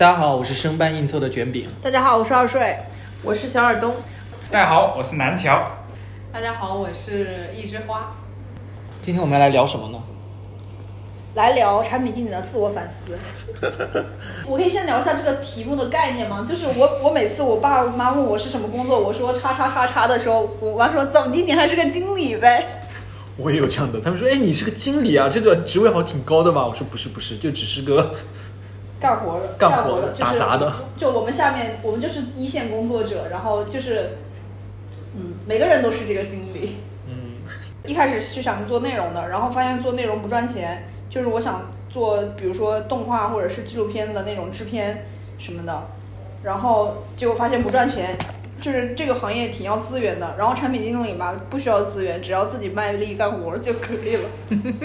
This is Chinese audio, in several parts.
大家好，我是生搬硬凑的卷饼。大家好，我是二睡。我是小耳东，大家好，我是南桥。大家好，我是一枝花。今天我们要来聊什么呢？来聊产品经理的自我反思。我可以先聊一下这个题目的概念吗？就是我，我每次我爸妈问我是什么工作，我说叉叉叉叉的时候，我妈说怎么地，你还是个经理呗。我也有这样的，他们说，哎，你是个经理啊，这个职位好像挺高的吧？我说不是不是，就只是个干活的，干活的，打杂的。就我们下面，我们就是一线工作者，然后就是，嗯，每个人都是这个经历。嗯，一开始是想做内容的，然后发现做内容不赚钱，就是我想做，比如说动画或者是纪录片的那种制片什么的，然后结果发现不赚钱，就是这个行业挺要资源的，然后产品经理吧不需要资源，只要自己卖力干活就可以了。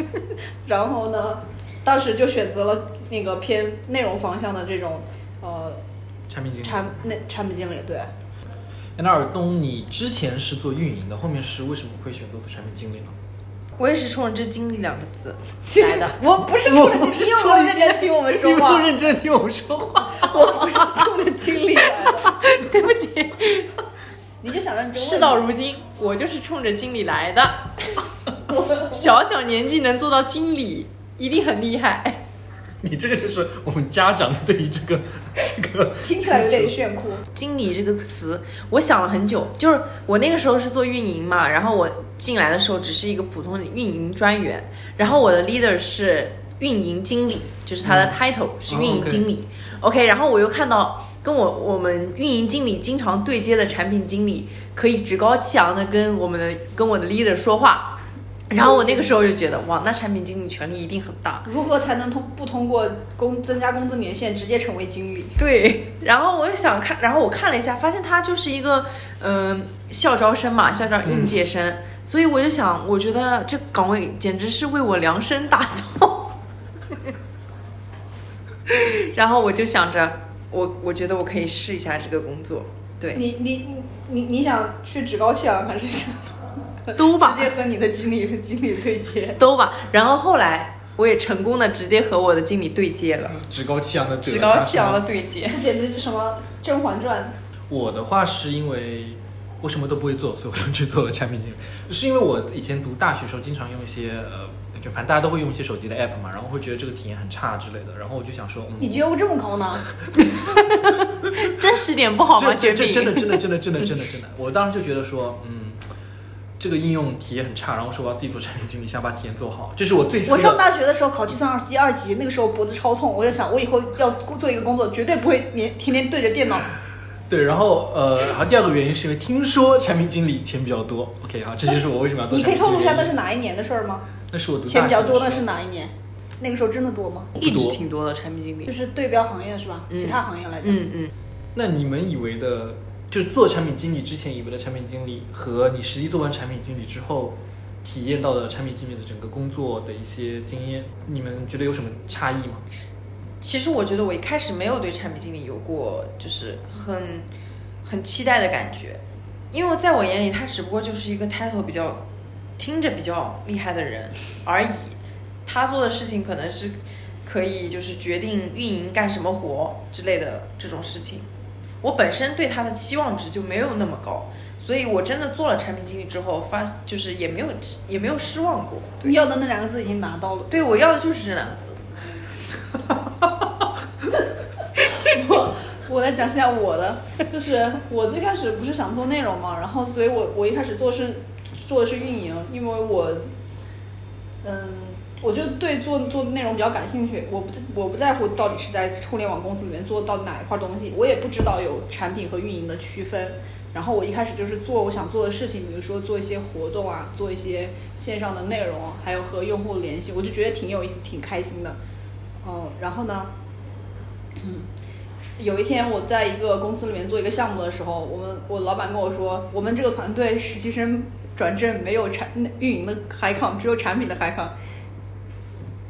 然后呢，当时就选择了那个偏内容方向的这种呃产品经理。产那产品经理，对。哎那尔东，你之前是做运营的，后面是为什么会选择做产品经理呢？我也是冲着这“经理”两个字 来的。我不是冲着你，你有没有认真听我们说你话？不认真听我们说话。我不是冲着经理来的，对不起，你就想让你事到如今，我就是冲着经理来的。小小年纪能做到经理，一定很厉害。你这个就是我们家长对于这个这个听起来有点炫酷。经理这个词，我想了很久。就是我那个时候是做运营嘛，然后我进来的时候只是一个普通的运营专员，然后我的 leader 是运营经理，就是他的 title 是运营经理。OK，然后我又看到跟我我们运营经理经常对接的产品经理，可以趾高气昂的跟我们的跟我的 leader 说话。然后我那个时候就觉得，哇，那产品经理权力一定很大。如何才能通不通过工增加工资年限直接成为经理？对，然后我又想看，然后我看了一下，发现他就是一个嗯、呃校招生嘛，校招应届生，所以我就想，我觉得这岗位简直是为我量身打造。然后我就想着，我我觉得我可以试一下这个工作，对，你你你你想去趾高气扬，还是想 都吧直，接和你的经理和经理对接？都吧。然后后来我也成功的直接和我的经理对接了，趾高气扬的趾高气扬的对接。这简直是什么《甄嬛传我的话是因为我什么都不会做，所以我就去做了产品经理。是因为我以前读大学的时候，经常用一些呃，就反正大家都会用一些手机的 app 嘛，然后会觉得这个体验很差之类的，然后我就想说，嗯，》？你觉悟这么高呢？真实点不好吗？这。这 真的真的真的真的真的真的，我当时就觉得说，嗯，这个应用体验很差，然后说我要自己做产品经理，想把体验做好，这是我最初我上。大学的时候考计算二级二级，那个时候脖子超痛，我就想我以后要做一个工作，绝对不会天天天对着电脑。对，然后呃，然后第二个原因是因为听说产品经理钱比较多。OK 好，这就是我为什么要做你。可以透露一下那是哪一年的事儿吗？那是我钱比较多的是哪一年？那个时候真的多吗？一直挺多的产品经理就。是对标行业是吧？嗯其他行业来讲，嗯嗯，那你们以为的，就是做产品经理之前以为的产品经理，和你实际做完产品经理之后，体验到的产品经理的整个工作的一些经验，你们觉得有什么差异吗？其实我觉得我一开始没有对产品经理有过就是很很期待的感觉，因为在我眼里他只不过就是一个 title 比较听着比较厉害的人而已，他做的事情可能是可以就是决定运营干什么活之类的这种事情，我本身对他的期望值就没有那么高。所以我真的做了产品经理之后，发就是也没有也没有失望过。对你要的那两个字已经拿到了。对我要的就是这两个字。我我来讲一下我的，就是我最开始不是想做内容嘛，然后所以我我一开始做是做的是运营，因为我嗯，我就对做做内容比较感兴趣，我不我不在乎到底是在互联网公司里面做到哪一块东西，我也不知道有产品和运营的区分。然后我一开始就是做我想做的事情，比如说做一些活动啊，做一些线上的内容，还有和用户联系，我就觉得挺有意思，挺开心的。嗯，然后呢，嗯有一天我在一个公司里面做一个项目的时候，我们我老板跟我说，我们这个团队实习生转正没有产运营的海康，只有产品的海康。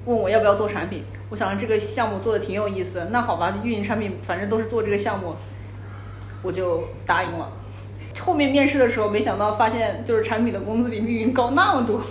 问我要不要做产品，我想这个项目做的挺有意思，那好吧，运营产品反正都是做这个项目，我就答应了。后面面试的时候，没想到发现就是产品的工资比运营高那么多。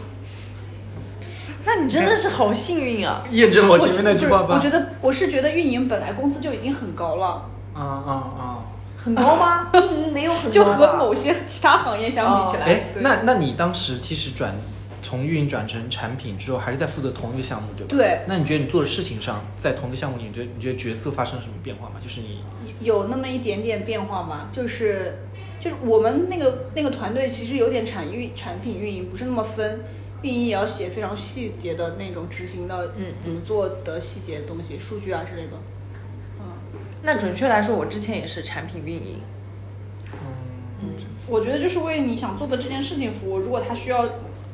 那你真的是好幸运啊！验证了我前面那句话吧？我觉得我是觉得运营本来工资就已经很高了，啊啊啊！很高吗？运 营没有很就高就和某些其他行业相比起来，哎，那那你当时其实转从运营转成产品之后，还是在负责同一个项目，对吧？对那你觉得你做的事情上，在同一个项目里，你觉得你觉得角色发生了什么变化吗？就是你有那么一点点变化吗，就是就是我们那个那个团队其实有点产运产品运营不是那么分，运营也要写非常细节的那种执行的嗯怎么做的细节的东西，数据啊之类的。嗯，那准确来说，我之前也是产品运营。嗯我觉得就是为你想做的这件事情服务。如果他需要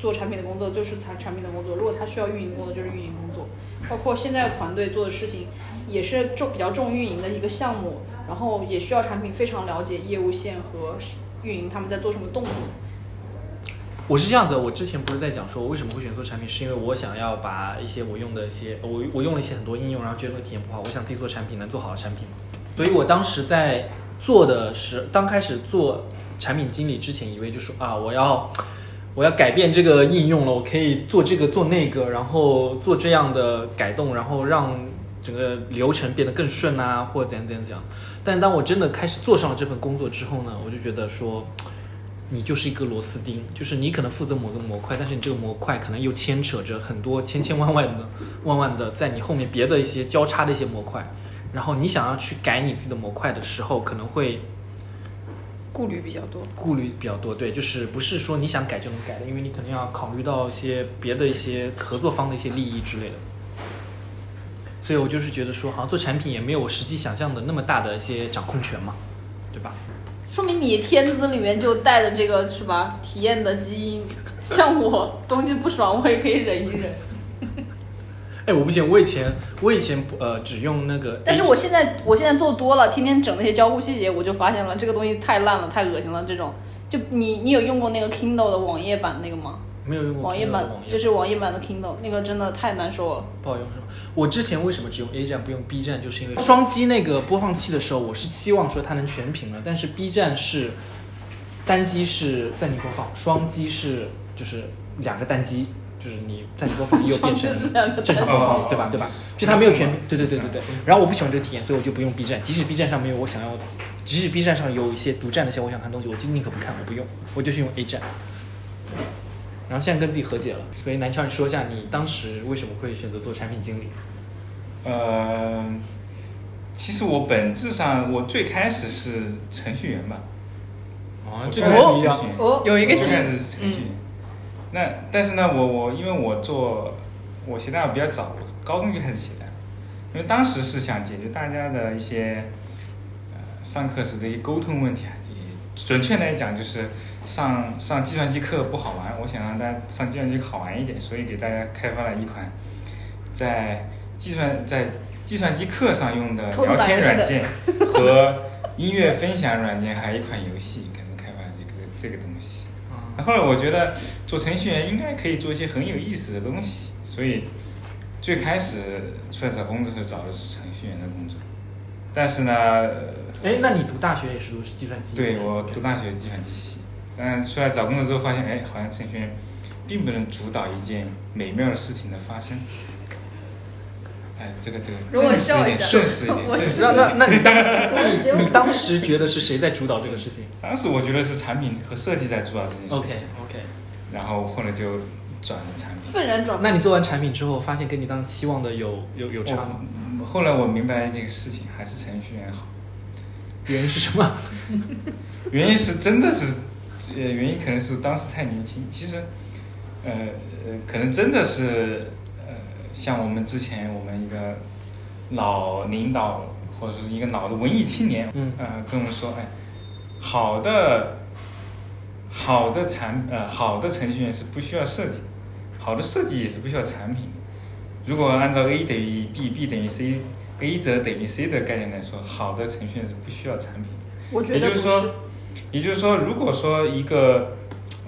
做产品的工作，就是产产品的工作；如果他需要运营工作，就是运营工作。包括现在团队做的事情，也是重比较重运营的一个项目，然后也需要产品非常了解业务线和运营他们在做什么动作。我是这样的，我之前不是在讲说我为什么会选做产品，是因为我想要把一些我用的一些我我用了一些很多应用，然后觉得那个体验不好，我想自己做产品能做好的产品嘛。所以我当时在做的是刚开始做产品经理之前，以为就说啊我要我要改变这个应用了，我可以做这个做那个，然后做这样的改动，然后让整个流程变得更顺啊，或者怎样怎样怎样。但当我真的开始做上了这份工作之后呢，我就觉得说。你就是一个螺丝钉，就是你可能负责某个模块，但是你这个模块可能又牵扯着很多千千万万的、万万的在你后面别的一些交叉的一些模块，然后你想要去改你自己的模块的时候，可能会顾虑比较多。顾虑比较多。对，就是不是说你想改就能改的，因为你可能要考虑到一些别的一些合作方的一些利益之类的。所以我就是觉得说，好像做产品也没有我实际想象的那么大的一些掌控权嘛，对吧？说明你天资里面就带着这个是吧？体验的基因。像我东西不爽，我也可以忍一忍。哎，我不行，我以前我以前不呃只用那个，但是我现在我现在做多了，天天整那些交互细节，我就发现了这个东西太烂了，太恶心了。这种，就你你有用过那个 Kindle 的网页版那个吗？没有用过网页版就是网页版的 Kindle，那个真的太难受了。不好用是吗？我之前为什么只用 A 站不用 B 站，就是因为双击那个播放器的时候，我是期望说它能全屏的，但是 B 站是单击是暂停播放，双击是就是两个单击，就是你暂时播放又 变成正常播放，哦对吧？对吧？就它没有全，对对对对对。然后我不喜欢这个体验，所以我就不用 B 站，即使 B 站上没有我想要，即使 B 站上有一些独占的一些我想看的东西，我就宁可不看，我不用，我就是用 A 站。然后现在跟自己和解了，所以南桥，你说一下你当时为什么会选择做产品经理？呃，其实我本质上我最开始是程序员吧，哦这个不一样程序员哦有一个新我最开始是程序员。那但是呢，我我因为我做我写代码比较早，我高中就开始写代码，因为当时是想解决大家的一些呃上课时的一些沟通问题啊，就准确来讲就是上上计算机课不好玩，我想让大家上计算机好玩一点，所以给大家开发了一款在计算在计算机课上用的聊天软件和 音乐分享软件，还有一款游戏，给他们开发这个这个东西。那后来我觉得做程序员应该可以做一些很有意思的东西，所以最开始出来找工作的时候找的是程序员的工作，但是呢，呃哎，那你读大学也是读是计算机？对我读大学计算机系，但出来找工作之后发现，哎，好像程序员并不能主导一件美妙的事情的发生。哎，这个这个容我正式一点，笑一下正式一点，我正式那一点。那那你当 你你当时觉得是谁在主导这个事情当时我觉得是产品和设计在主导这件事？OK 情 OK，然后后来就转了产品。愤然转那你做完产品之后，发现跟你当时期望的有有有差吗？我后来我明白这个事情还是程序员好，原因是什么？原因是真的是，呃，原因可能是当时太年轻。其实，呃呃，可能真的是，呃，像我们之前我们一个老领导或者说是一个老的文艺青年，嗯呃，跟我们说，哎，好的，好的产呃好的程序员是不需要设计，好的设计也是不需要产品的。如果按照 A 等于 B，B 等于 C，A 则等于 C 的概念来说，好的程序员是不需要产品的。我觉也得不是。就是说，也就是说，如果说一个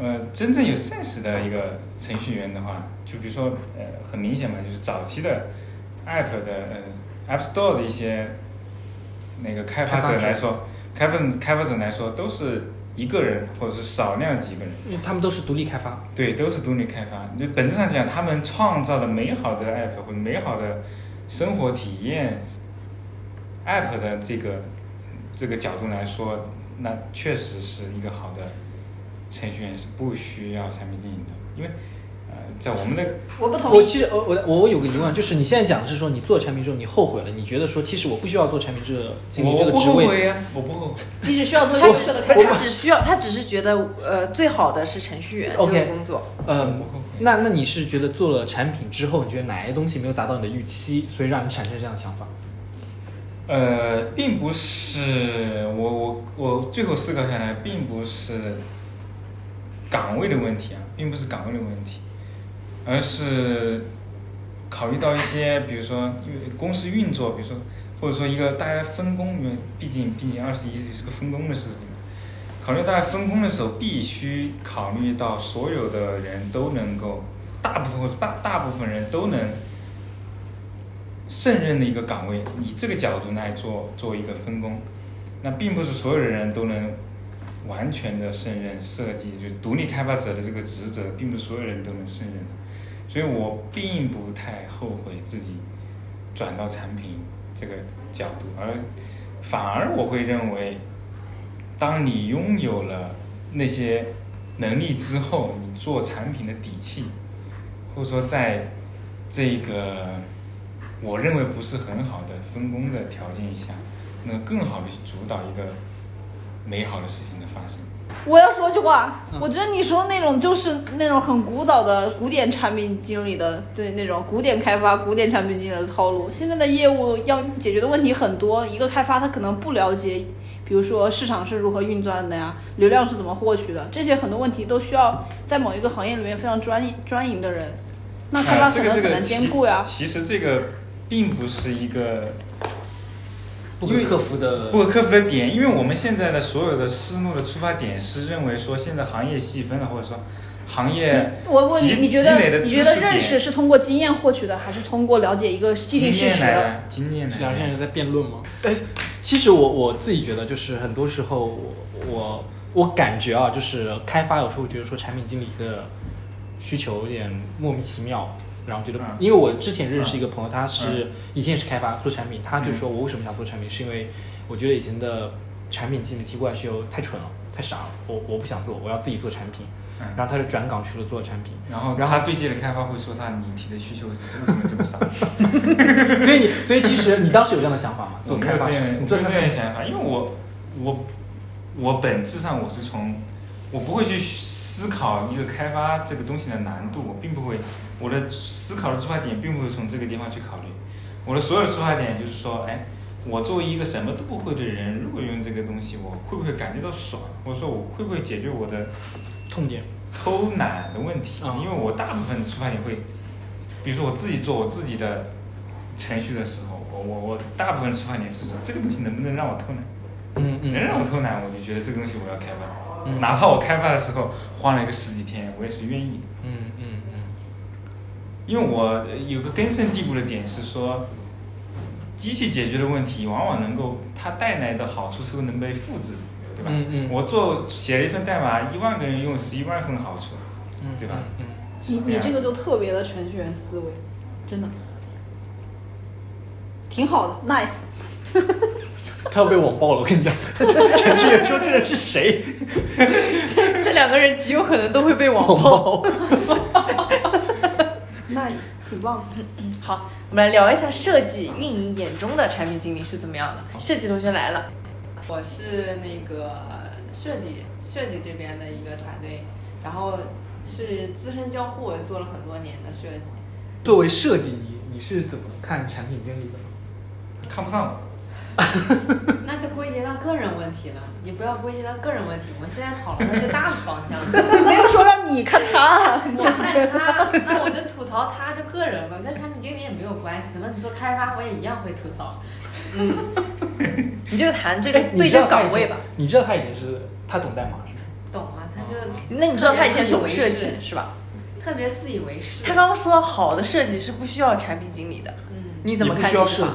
呃真正有 sense 的一个程序员的话，就比如说呃很明显嘛，就是早期的 App 的呃 App Store 的一些那个开发者来说，开发开发者来说都是一个人或者是少量几个人，因为他们都是独立开发。对，都是独立开发。那本质上讲，他们创造了美好的 app 或者美好的生活体验，app 的这个这个角度来说，那确实是一个好的程序员是不需要产品经理的，因为呃，在我们的我不同意。我其实我我我我有个疑问，就是你现在讲的是说你做产品之后你后悔了，你觉得说其实我不需要做产品这个这个职位，我不后悔呀，我不后悔。你只需要做他优秀的不是他。只需要，他只是觉得呃最好的是程序员这个工作。嗯我不后悔。那那你是觉得做了产品之后，你觉得哪些东西没有达到你的预期，所以让你产生这样的想法？呃，并不是我我我最后思考下来，并不是岗位的问题啊，并不是岗位的问题，而是考虑到一些，比如说因为公司运作，比如说或者说一个大家分工，因为毕竟毕竟二十一世纪是个分工的事情，考虑大家分工的时候，必须考虑到所有的人都能够，大部分大大部分人都能。胜任的一个岗位，以这个角度来做做一个分工，那并不是所有的人都能完全的胜任设计，就独立开发者的这个职责，并不是所有人都能胜任的，所以我并不太后悔自己转到产品这个角度，而反而我会认为，当你拥有了那些能力之后，你做产品的底气，或者说在这个我认为不是很好的分工的条件下，能更好的去主导一个美好的事情的发生。我要说句话嗯，我觉得你说那种就是那种很古早的古典产品经理的，对那种古典开发、古典产品经理的套路。现在的业务要解决的问题很多，一个开发他可能不了解，比如说市场是如何运转的呀，流量是怎么获取的，这些很多问题都需要在某一个行业里面非常专专营的人。那开发啊，可能很难兼顾呀。其其实这个并不是一个不可克服的不可克服的点，因为我们现在的所有的思路的出发点是认为说，现在行业细分了，或者说行业你我问你，积你觉积累的得你觉得认识是通过经验获取的，还是通过了解一个既定经事实的？验来的，经验来的。这两个现在辩论吗？哎，其实我我自己觉得，就是很多时候我我我感觉啊，就是开发有时候觉得说产品经理的需求有点莫名其妙，然后觉得，嗯。因为我之前认识一个朋友，他是以前也是开发做产品，他就说我为什么想做产品，是因为我觉得以前的产品经理提过来需求太蠢了，太傻了，我我不想做，我要自己做产品，嗯。然后他就转岗去了做产品。然后然后他对接的开发会说他你提的需求怎么怎么这么少？所以你，所以其实你当时有这样的想法吗？做开发做这样的想法，因为我我我本质上我是从我不会去思考一个开发这个东西的难度，我并不会，我的思考的出发点并不会从这个地方去考虑，我的所有的出发点就是说，哎，我作为一个什么都不会的人，如果用这个东西，我会不会感觉到爽，或者说我会不会解决我的痛点，偷懒的问题，嗯因为我大部分的出发点会，比如说我自己做我自己的程序的时候，我我我大部分的出发点是说这个东西能不能让我偷懒，嗯嗯，能让我偷懒，我就觉得这个东西我要开发，嗯。哪怕我开发的时候花了一个十几天，我也是愿意的，嗯嗯嗯。因为我有个根深蒂固的点是说，机器解决的问题往往能够它带来的好处是能被复制，对吧？嗯嗯。我做写了一份代码，一万个人用十一万份好处，嗯，对吧？嗯，你你这个就特别的程序员思维，真的，挺好的，nice。嗯他要被网暴了，我跟你讲，程序员说这人是谁？这两个人极有可能都会被网网暴。暴，nice，挺棒的。好，我们来聊一下设计运营眼中的产品经理是怎么样的。设计同学来了，我是那个设计设计这边的一个团队，然后是资深交互，做了很多年的设计。作为设计，你你是怎么看产品经理的？看不上我。那就归结到个人问题了，你不要归结到个人问题。我们现在讨论的是大的方向。没有说让你看他，我看他，那我就吐槽他就个人了，跟产品经理也没有关系。可能你做开发，我也一样会吐槽。嗯 你就谈这个对这个岗位吧。你知道他以前是他懂代码是吗？懂啊？他就那你知道他以前懂设计是吧？特别自以为是。他刚刚说好的设计是不需要产品经理的，嗯，你怎么你不需要看这句话？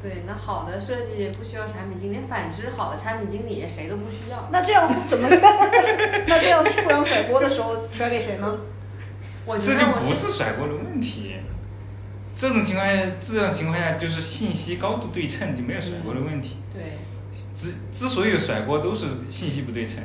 对，那好的设计不需要产品经理，反之好的产品经理谁都不需要。那这样怎么？那这样互相甩锅的时候甩给谁呢？我觉这就不是是甩锅的问题。这种情况下，这种情况下就是信息高度对称，就没有甩锅的问题。对，之之所以有甩锅，都是信息不对称。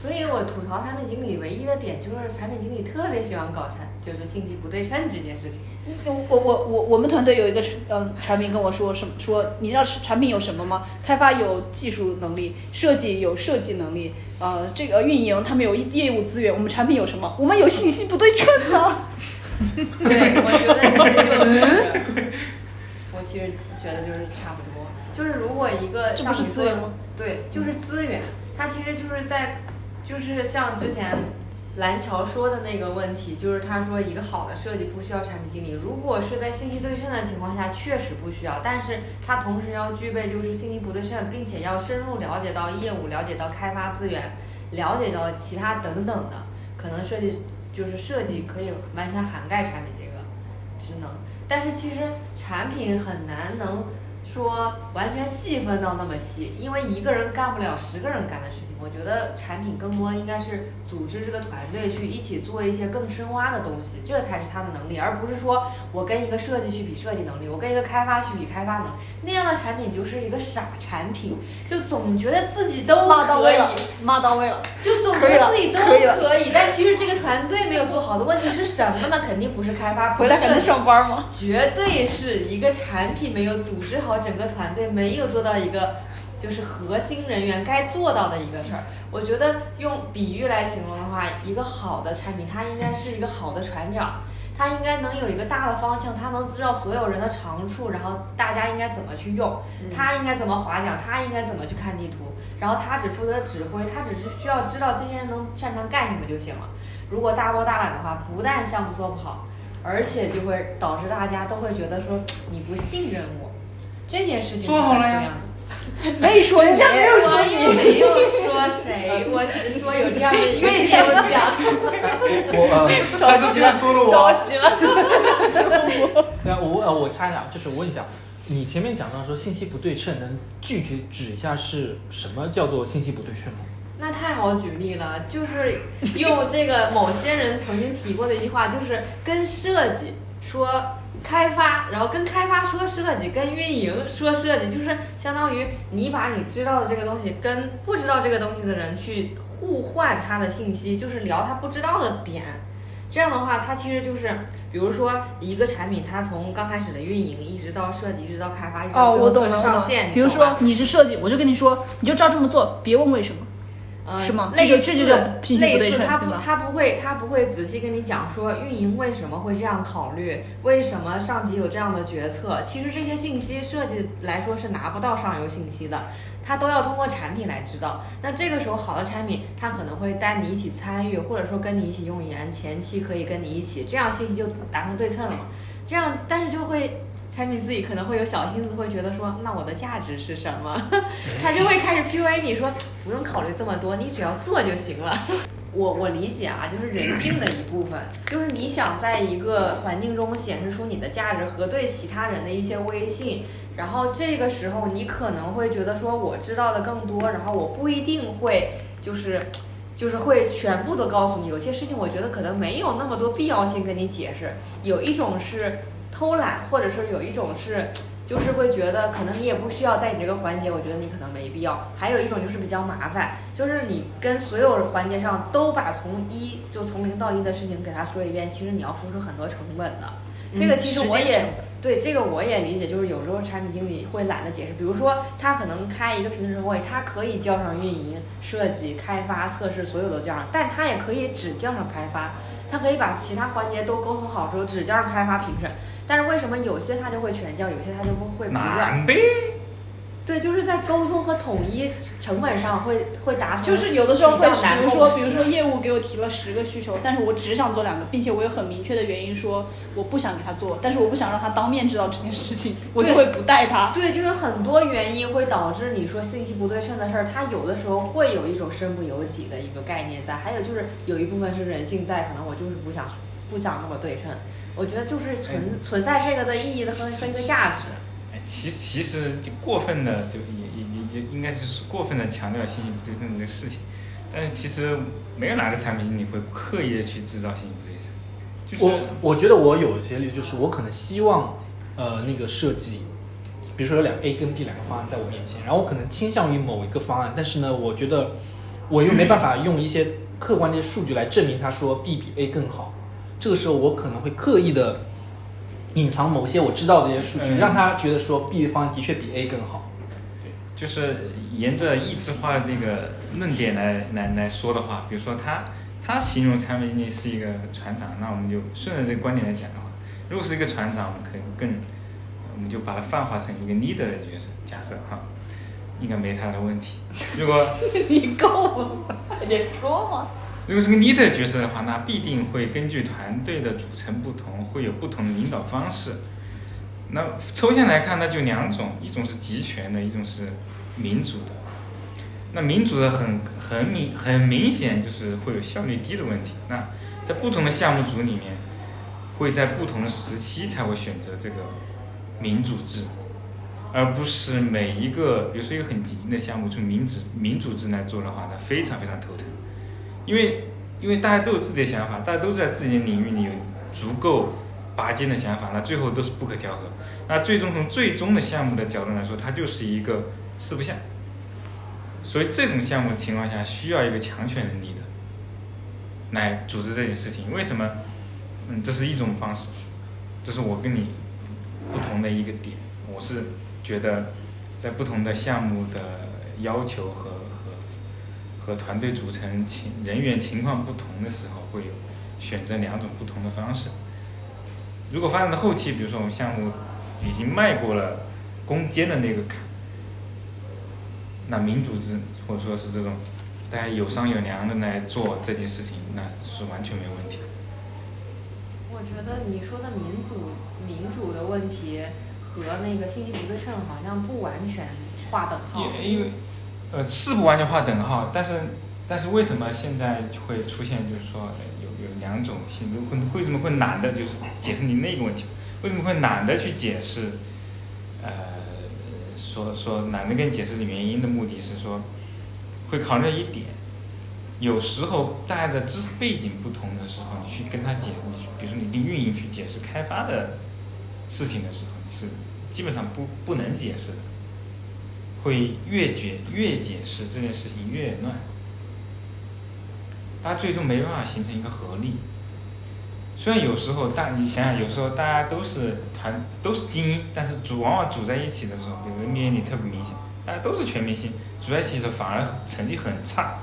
所以我吐槽产品经理唯一的点就是产品经理特别喜欢搞产，就是信息不对称这件事情。我我我我们团队有一个嗯产品跟我说什么说你知道产品有什么吗？开发有技术能力，设计有设计能力，呃，这个运营他们有业务资源，我们产品有什么？我们有信息不对称呢。对，我觉得其实就是，我其实觉得就是差不多。就是如果一个这不像你说的是资源？对，就是资源，它其实就是在，就是像之前蓝桥说的那个问题，就是他说一个好的设计不需要产品经理，如果是在信息对称的情况下，确实不需要，但是他同时要具备就是信息不对称，并且要深入了解到业务，了解到开发资源，了解到其他等等的，可能设计就是设计可以完全涵盖产品这个职能，但是其实产品很难能说完全细分到那么细，因为一个人干不了十个人干的事情。我觉得产品更多应该是组织这个团队去一起做一些更深挖的东西，这才是他的能力，而不是说我跟一个设计去比设计能力，我跟一个开发去比开发能力，那样的产品就是一个傻产品，就总觉得自己都可以骂到位了。就总觉得自己都可以但其实这个团队没有做好的问题是什么呢？肯定不是开发，回来还能上班吗？绝对是一个产品没有组织好整个团队，没有做到一个就是核心人员该做到的一个事儿。我觉得用比喻来形容的话，一个好的产品，它应该是一个好的船长，它应该能有一个大的方向，它能知道所有人的长处，然后大家应该怎么去用，他应该怎么划桨，他应该怎么去看地图，然后他只负责指挥，他只是需要知道这些人能擅长干什么就行了。如果大包大揽的话，不但项目做不好，而且就会导致大家都会觉得说你不信任我，这件事情做好了呀。没说你，我也没有说谁，我只是说有这样的一个现象。我呃，他是先说了我，急了。那我呃，我插一下，就是我问一下，你前面讲到说信息不对称，能具体指一下是什么叫做信息不对称吗？那太好举例了，就是用这个某些人曾经提过的一句话，就是跟设计说开发，然后跟开发说设计，跟运营说设计，就是相当于你把你知道的这个东西跟不知道这个东西的人去互换他的信息，就是聊他不知道的点。这样的话，它其实就是，比如说一个产品，它从刚开始的运营，一直到设计，一直到开发，一直到我懂了，我懂了试上线。。比如说你是设计，我就跟你说，你就照这么做，别问为什么。呃，是吗类似这就类似他不他不会他不会仔细跟你讲说运营为什么会这样考虑，为什么上级有这样的决策。其实这些信息设计来说是拿不到上游信息的，他都要通过产品来知道。那这个时候好的产品，他可能会带你一起参与，或者说跟你一起用研，前期可以跟你一起，这样信息就达成对称了嘛。这样，但是就会。产品自己可能会有小心思，会觉得说，那我的价值是什么？他就会开始 PUA 你说，不用考虑这么多，你只要做就行了。我我理解啊，就是人性的一部分，就是你想在一个环境中显示出你的价值和对其他人的一些威信，然后这个时候你可能会觉得说我知道的更多，然后我不一定会就是 就是会全部都告诉你，有些事情我觉得可能没有那么多必要性跟你解释。有一种是偷懒，或者是有一种是。就是会觉得可能你也不需要在你这个环节，我觉得你可能没必要。还有一种就是比较麻烦，就是你跟所有环节上都把从一就从零到一的事情给他说一遍，其实你要付出很多成本的。这个其实我也、对这个我也理解，就是有时候产品经理会懒得解释，比如说他可能开一个评审会，他可以叫上运营、设计、开发、测试，所有都叫上，但他也可以只叫上开发，他可以把其他环节都沟通好之后只叫上开发评审。但是为什么有些他就会全叫，有些他就不会不叫？对，就是在沟通和统一成本上会会达成，就是有的时候会，比如说，比如说业务给我提了十个需求，但是我只想做两个，并且我有很明确的原因说我不想给他做，但是我不想让他当面知道这件事情，我就会不带他。对，就有很多原因会导致你说信息不对称的事儿，它有的时候会有一种身不由己的一个概念在，还有就是有一部分是人性在，可能我就是不想不想那么对称。我觉得就是存存在这个的意义的和和一个价值。其其实就过分的就也也也也应该就是过分的强调信息不对称这个事情，但是其实没有哪个产品经理会刻意的去制造信息不对称，我我觉得我有些例，就是我可能希望，呃，那个设计，比如说有两 A 跟 B 两个方案在我面前，然后我可能倾向于某一个方案，但是呢，我觉得我又没办法用一些客观的数据来证明他说 B 比 A 更好，这个时候我可能会刻意的隐藏某些我知道的一些数据，嗯让他觉得说 B 的方案的确比 A 更好。对就是沿着异质化这个论点来来来说的话，比如说他他形容产品经理是一个船长，那我们就顺着这个观点来讲的话，如果是一个船长，我们可以更，我们就把它泛化成一个 leader 的角色，假设哈，应该没太大的问题。如果 你够了，快点说嘛。如果是个 leader 角色的话，那必定会根据团队的组成不同，会有不同的领导方式。那抽象来看，那就两种，一种是集权的，一种是民主的。那民主的很很明很明显就是会有效率低的问题。那在不同的项目组里面，会在不同的时期才会选择这个民主制，而不是每一个，比如说一个很激进的项目，就民主民主制来做的话，那非常非常头疼。因为因为大家都有自己的想法，大家都在自己的领域里有足够拔尖的想法，那最后都是不可调和。那最终从最终的项目的角度来说，它就是一个四不像。所以这种项目情况下，需要一个强权能力的来组织这件事情。为什么？嗯，这是一种方式，这是我跟你不同的一个点。我是觉得在不同的项目的要求和和和团队组成情人员情况不同的时候，会有选择两种不同的方式。如果发展到后期，比如说我们项目已经迈过了攻坚的那个坎，那民主制或者说是这种大家有商有量的来做这件事情，那是完全没有问题。我觉得你说的民主民主的问题和那个信息不对称好像不完全划等号。因因为呃是不完全划等号，但是但是为什么现在会出现就是说有有两种性会为什么会懒得就是解释你那个问题？为什么会懒得去解释？呃，说说懒得跟你解释的原因的目的是说，会考虑一点，有时候大家的知识背景不同的时候，你去跟他解，你去比如说你跟运营去解释开发的事情的时候，你是基本上不不能解释的。会越解越解释这件事情越乱，大家最终没办法形成一个合力。虽然有时候大你想想，有时候大家都是团都是精英，但是组往往组在一起的时候，比如 NBA 里特别明显，大家都是全明星，组在一起的时候反而成绩很差。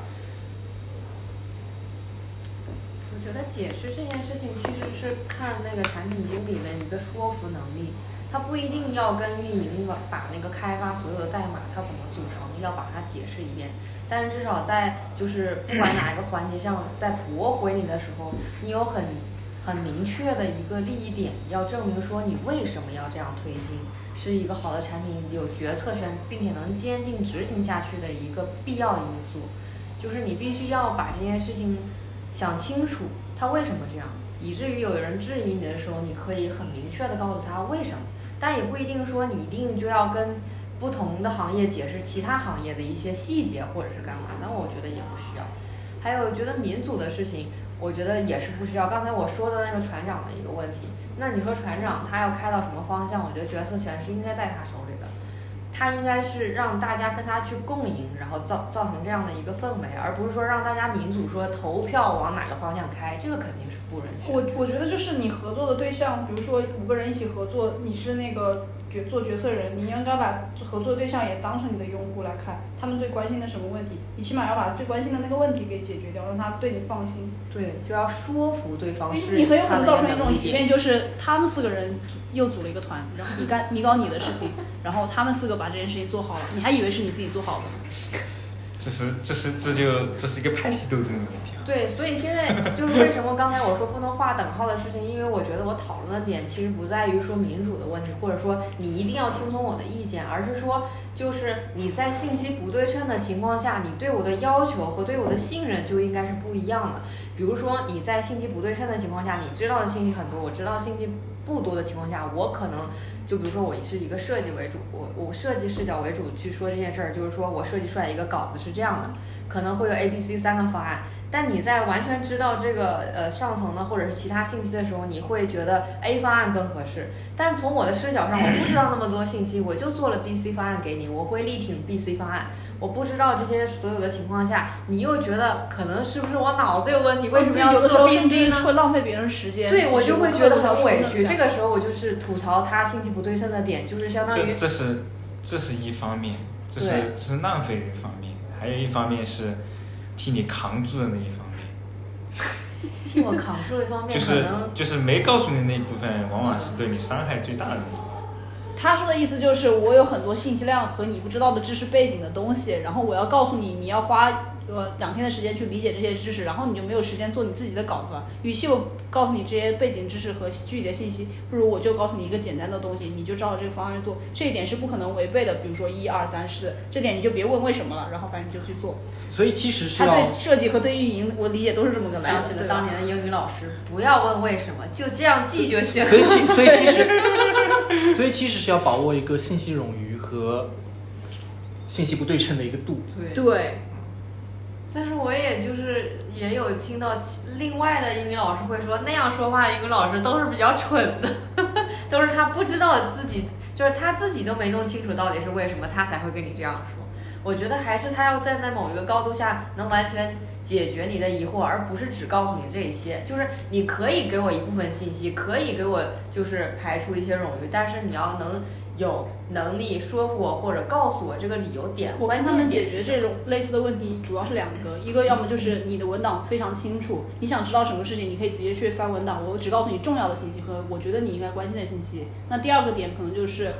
我觉得解释这件事情其实是看那个产品经理的一个说服能力，他不一定要跟运营把把那个开发所有的代码它怎么组成要把它解释一遍，但是至少在就是不管哪一个环节上，在驳回你的时候，你有很很明确的一个利益点，要证明说你为什么要这样推进，是一个好的产品有决策权，并且能坚定执行下去的一个必要因素，就是你必须要把这件事情想清楚，他为什么这样，以至于有人质疑你的时候，你可以很明确的告诉他为什么，但也不一定说你一定就要跟不同的行业解释其他行业的一些细节或者是干嘛，那我觉得也不需要。还有觉得民族的事情，我觉得也是不需要。刚才我说的那个船长的一个问题，那你说船长他要开到什么方向？我觉得决策权是应该在他手里的，他应该是让大家跟他去共赢，然后造造成这样的一个氛围，而不是说让大家民主说投票往哪个方向开，这个肯定是不允许。我我觉得就是你合作的对象，比如说五个人一起合作，你是那个决做决策人，你应该把合作对象也当成你的用户来看，他们最关心的什么问题，你起码要把最关心的那个问题给解决掉，让他对你放心。对，就要说服对方你是你很有可能造成一种局面，就是他们四个人又组了一个团，然后你干你搞你的事情，然后他们四个把这件事情做好了，你还以为是你自己做好的。这是这是这就这是一个派系斗争的问题啊。对，所以现在就是为什么刚才我说不能划等号的事情，因为我觉得我讨论的点其实不在于说民主的问题，或者说你一定要听从我的意见，而是说就是你在信息不对称的情况下，你对我的要求和对我的信任就应该是不一样的。比如说你在信息不对称的情况下，你知道的信息很多，我知道信息不多的情况下，我可能就比如说我是一个设计为主，我我设计视角为主去说这件事儿，就是说我设计出来一个稿子是这样的，可能会有 A、B、C 三个方案。但你在完全知道这个呃上层的或者是其他信息的时候，你会觉得 A 方案更合适。但从我的视角上，我不知道那么多信息，我就做了 B、C 方案给你，我会力挺 B、C 方案。我不知道这些所有的情况下，你又觉得可能是不是我脑子有问题？为什么要做有的时候 B、甚 C 至呢？会浪费别人时间。对我就会觉得很委屈。这个个时候我就是吐槽他信息不对称的点，就是相当于这是这是一方面，这是这是浪费的一方面，还有一方面是替你扛住的那一方面，替我扛住一方面，就是可能就是没告诉你那一部分，往往是对你伤害最大的那一部分。他说的意思就是，我有很多信息量和你不知道的知识背景的东西，然后我要告诉你，你要花呃两天的时间去理解这些知识，然后你就没有时间做你自己的稿子了。与其我告诉你这些背景知识和具体的信息，不如我就告诉你一个简单的东西，你就照着这个方案做，这一点是不可能违背的。比如说一二三四，这点你就别问为什么了，然后反正你就去做。所以其实是 他对设计和对运营，我理解都是这么个来想起了当年的英语老师，不要问为什么，就这样记就行。所以其所以其实，所以其实是要把握一个信息冗余和信息不对称的一个度。对对，但是我也就是也有听到另外的英语老师会说，那样说话的英语老师都是比较蠢的，都是他不知道自己，就是他自己都没弄清楚到底是为什么，他才会跟你这样说。我觉得还是他要站在某一个高度下，能完全解决你的疑惑，而不是只告诉你这些。就是你可以给我一部分信息，可以给我就是排除一些冗余，但是你要能有能力说服我或者告诉我这个理由点。我跟他们键解决这种类似的问题，主要是两个，一个要么就是你的文档非常清楚，你想知道什么事情，你可以直接去翻文档，我只告诉你重要的信息和我觉得你应该关心的信息。那第二个点可能就是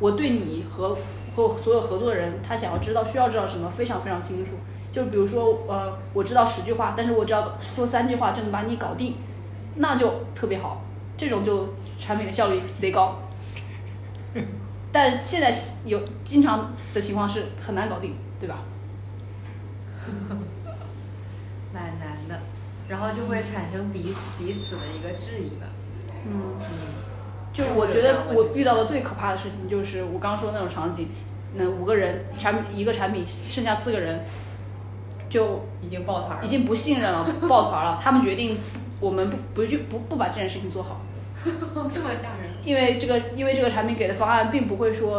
我对你和和所有合作的人，他想要知道需要知道什么非常非常清楚。就比如说，呃，我知道十句话，但是我只要说三句话就能把你搞定，那就特别好，这种就产品的效率贼高。但是现在有经常的情况是很难搞定，对吧？蛮难的，然后就会产生彼此彼此的一个质疑吧。嗯，嗯，就我觉得我遇到的最可怕的事情就是我刚刚说的那种场景，那五个人产一个产品剩下四个人，就已经抱团了。已经不信任了，抱团了。他们决定我们不不去不不把这件事情做好，这么吓人。因为这个因为这个产品给的方案并不会说，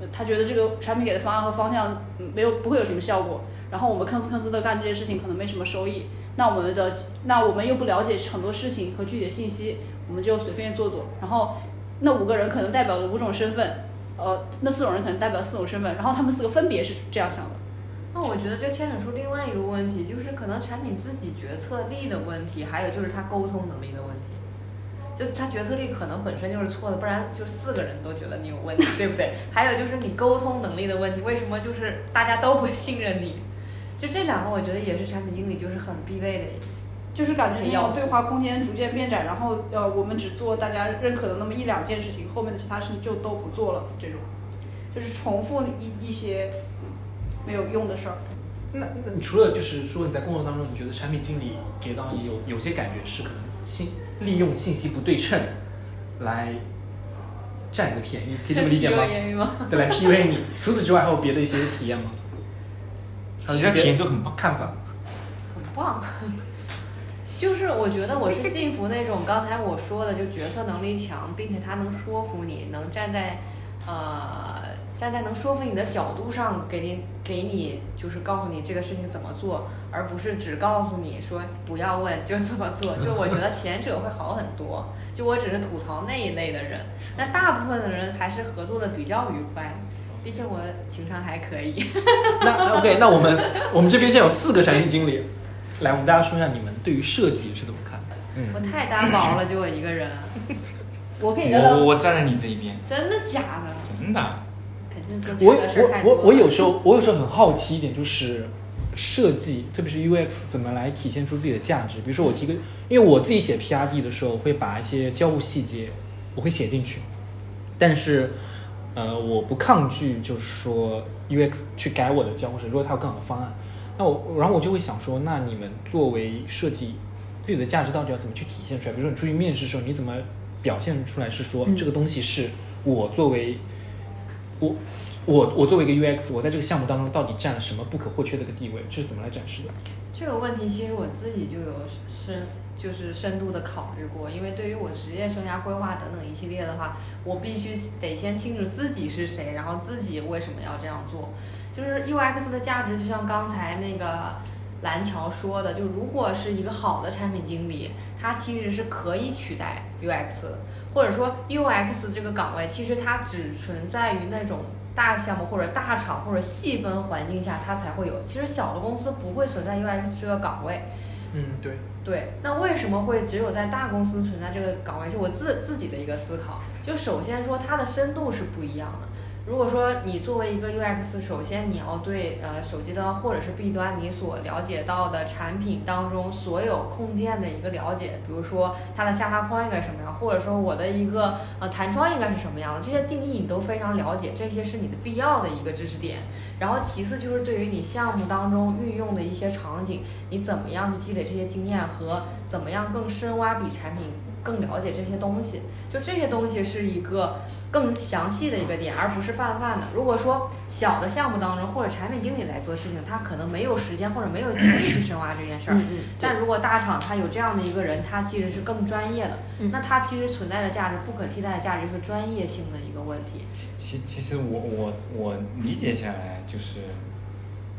呃他觉得这个产品给的方案和方向嗯没有不会有什么效果，然后我们吭哧吭哧的干这些事情可能没什么收益，那我们的那我们又不了解很多事情和具体的信息，我们就随便做做，然后那五个人可能代表了五种身份，呃，那四种人可能代表四种身份，然后他们四个分别是这样想的。那我觉得这牵扯出另外一个问题，就是可能产品自己决策力的问题，还有就是他沟通能力的问题。就他决策力可能本身就是错的，不然就四个人都觉得你有问题，对不对？还有就是你沟通能力的问题，为什么就是大家都不信任你？就这两个，我觉得也是产品经理就是很必备的。就是感觉那是要对话空间逐渐变窄，然后呃，我们只做大家认可的那么一两件事情，后面的其他事情就都不做了，这种就是重复一一些没有用的事儿。那那你除了就是说你在工作当中，你觉得产品经理给到你有有些感觉是可能信利用信息不对称来占你的便宜，可以这么理解吗？对，来 PUA 你。除此之外，还有别的一些体验吗？还有其他体验都很棒。看法。很棒。就是我觉得我是信服那种刚才我说的，就决策能力强，并且他能说服你，能站在呃站在能说服你的角度上给你给你就是告诉你这个事情怎么做，而不是只告诉你说不要问就这么做。就我觉得前者会好很多。就我只是吐槽那一类的人，那大部分的人还是合作的比较愉快。毕竟我情商还可以。那 OK，那我们我们这边现在有四个产品经理，来，我们大家说一下你们对于设计是怎么看的？我太单薄了，就我一个人，我可以聊聊我我站在你这一边，真的假的？真的。肯定就我我我我有时候我有时候很好奇一点，就是设计，特别是 UX 怎么来体现出自己的价值。比如说我提个，因为我自己写 PRD 的时候，会把一些交互细节我会写进去，但是呃，我不抗拒就是说 UX 去改我的交互设计，如果它有更好的方案，那我然后我就会想说，那你们作为设计自己的价值到底要怎么去体现出来？比如说你出去面试的时候，你怎么表现出来是说、嗯这个东西是我作为我我我作为一个 UX，我在这个项目当中到底占了什么不可或缺的一个地位，这是怎么来展示的？这个问题其实我自己就有深就是深度的考虑过，因为对于我职业生涯规划等等一系列的话，我必须得先清楚自己是谁，然后自己为什么要这样做。就是 UX 的价值，就像刚才那个蓝桥说的，就如果是一个好的产品经理，他其实是可以取代 UX 的，或者说 UX 这个岗位其实它只存在于那种大项目或者大厂或者细分环境下它才会有，其实小的公司不会存在 UX 这个岗位。嗯，对。对，那为什么会只有在大公司存在这个岗位？是我自自己的一个思考，就首先说它的深度是不一样的。如果说你作为一个 UX，首先你要对呃手机端或者是 B 端你所了解到的产品当中所有控件的一个了解，比如说它的下拉框应该什么样，或者说我的一个呃弹窗应该是什么样的，这些定义你都非常了解，这些是你的必要的一个知识点。然后其次就是对于你项目当中运用的一些场景，你怎么样去积累这些经验和怎么样更深挖比产品。更了解这些东西，就这些东西是一个更详细的一个点，而不是泛泛的。如果说小的项目当中或者产品经理来做事情，他可能没有时间或者没有精力去深挖这件事儿。但如果大厂他有这样的一个人，他其实是更专业的，那他其实存在的价值不可替代的价值是专业性的一个问题。其其实我我我理解下来就是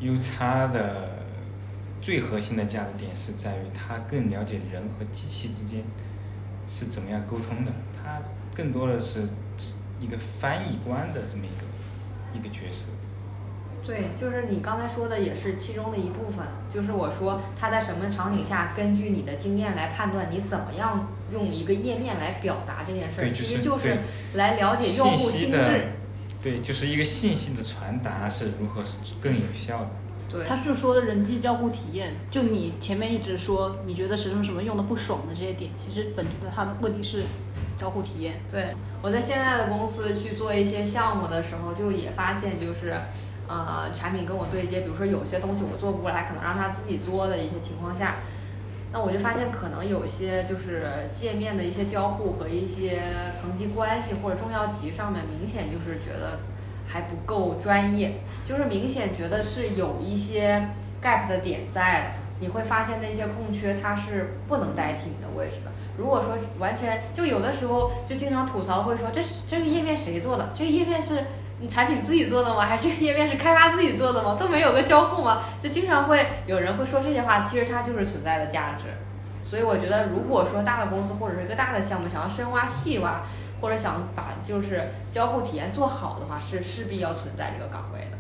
U 叉的最核心的价值点是在于他更了解人和机器之间。是怎么样沟通的？他更多的是一个翻译官的这么一个一个角色。对，就是你刚才说的，也是其中的一部分。就是我说他在什么场景下，根据你的经验来判断你怎么样用一个页面来表达这件事儿，其实就是来了解用户心智。对，就是一个信息的传达是如何是更有效的。他是说的人机交互体验，就你前面一直说你觉得什么什么用的不爽的这些点，其实本质的它的问题是交互体验。对，我在现在的公司去做一些项目的时候，就也发现就是，呃，产品跟我对接，比如说有些东西我做不过来，可能让他自己做的一些情况下，那我就发现可能有些就是界面的一些交互和一些层级关系或者重要级上面，明显就是觉得。还不够专业，就是明显觉得是有一些 gap 的点在的。你会发现那些空缺它是不能代替你的位置的。如果说完全就有的时候就经常吐槽会说，这是这个页面谁做的？这个页面是你产品自己做的吗？还是这个页面是开发自己做的吗？都没有个交互吗？就经常会有人会说这些话，其实它就是存在的价值。所以我觉得，如果说大的公司或者是一个大的项目想要深挖细挖。或者想把就是交互体验做好的话，是势必要存在这个岗位的。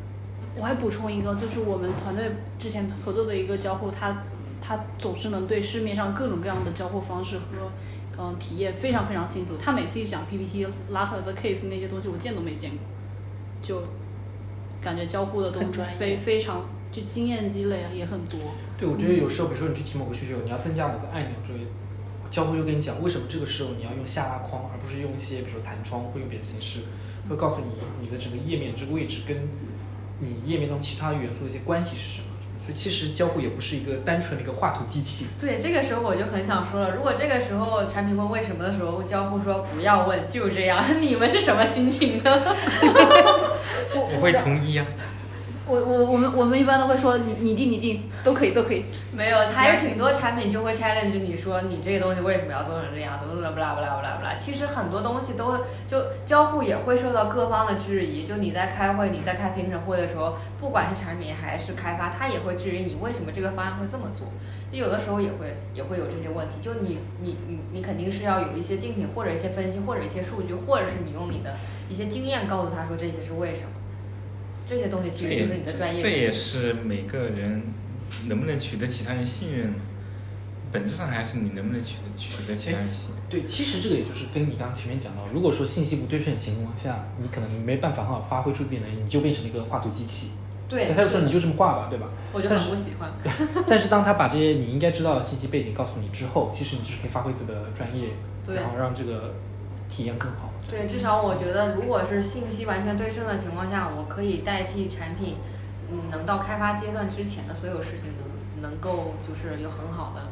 我还补充一个，就是我们团队之前合作的一个交互，他他总是能对市面上各种各样的交互方式和嗯体验非常非常清楚。他每次一讲 PPT 拉出来的 case 那些东西，我见都没见过，就感觉交互的东西非非常就经验积累也很多。对，我觉得有时候比如说你去提某个需求，你要增加某个按钮之类。交互就跟你讲，为什么这个时候你要用下拉框，而不是用一些比如说弹窗或用别的形式，会告诉你你的整个页面这个位置跟你页面中其他元素的一些关系是什么。所以其实交互也不是一个单纯的一个画图机器。对，这个时候我就很想说了，如果这个时候产品问为什么的时候，交互说不要问，就这样，你们是什么心情呢？我会同意啊。我我我们我们一般都会说你你定你定都可以都可以，没有还有挺多产品就会 challenge 你说你这个东西为什么要做成这样，怎么怎么不啦不啦不啦不啦。其实很多东西都就交互也会受到各方的质疑，就你在开会你在开评审会的时候，不管是产品还是开发，他也会质疑你为什么这个方案会这么做。有的时候也会也会有这些问题，就你你你你肯定是要有一些竞品或者一些分析或者一些数据，或者是你用你的一些经验告诉他说这些是为什么。这些东西其实就是你的专业。这也是每个人能不能取得其他人信任，本质上还是你能不能取得取得其他人信任。对，其实这个也就是跟你刚刚前面讲到，如果说信息不对称的情况下，你可能没办法很好发挥出自己能力，你就变成了一个画图机器。对。他就说你就这么画吧，对吧？我就很不喜欢。但是当他把这些你应该知道的信息背景告诉你之后，其实你就是可以发挥自己的专业，然后让这个体验更好。对，至少我觉得，如果是信息完全对称的情况下，我可以代替产品，嗯，能到开发阶段之前的所有事情，能能够就是有很好的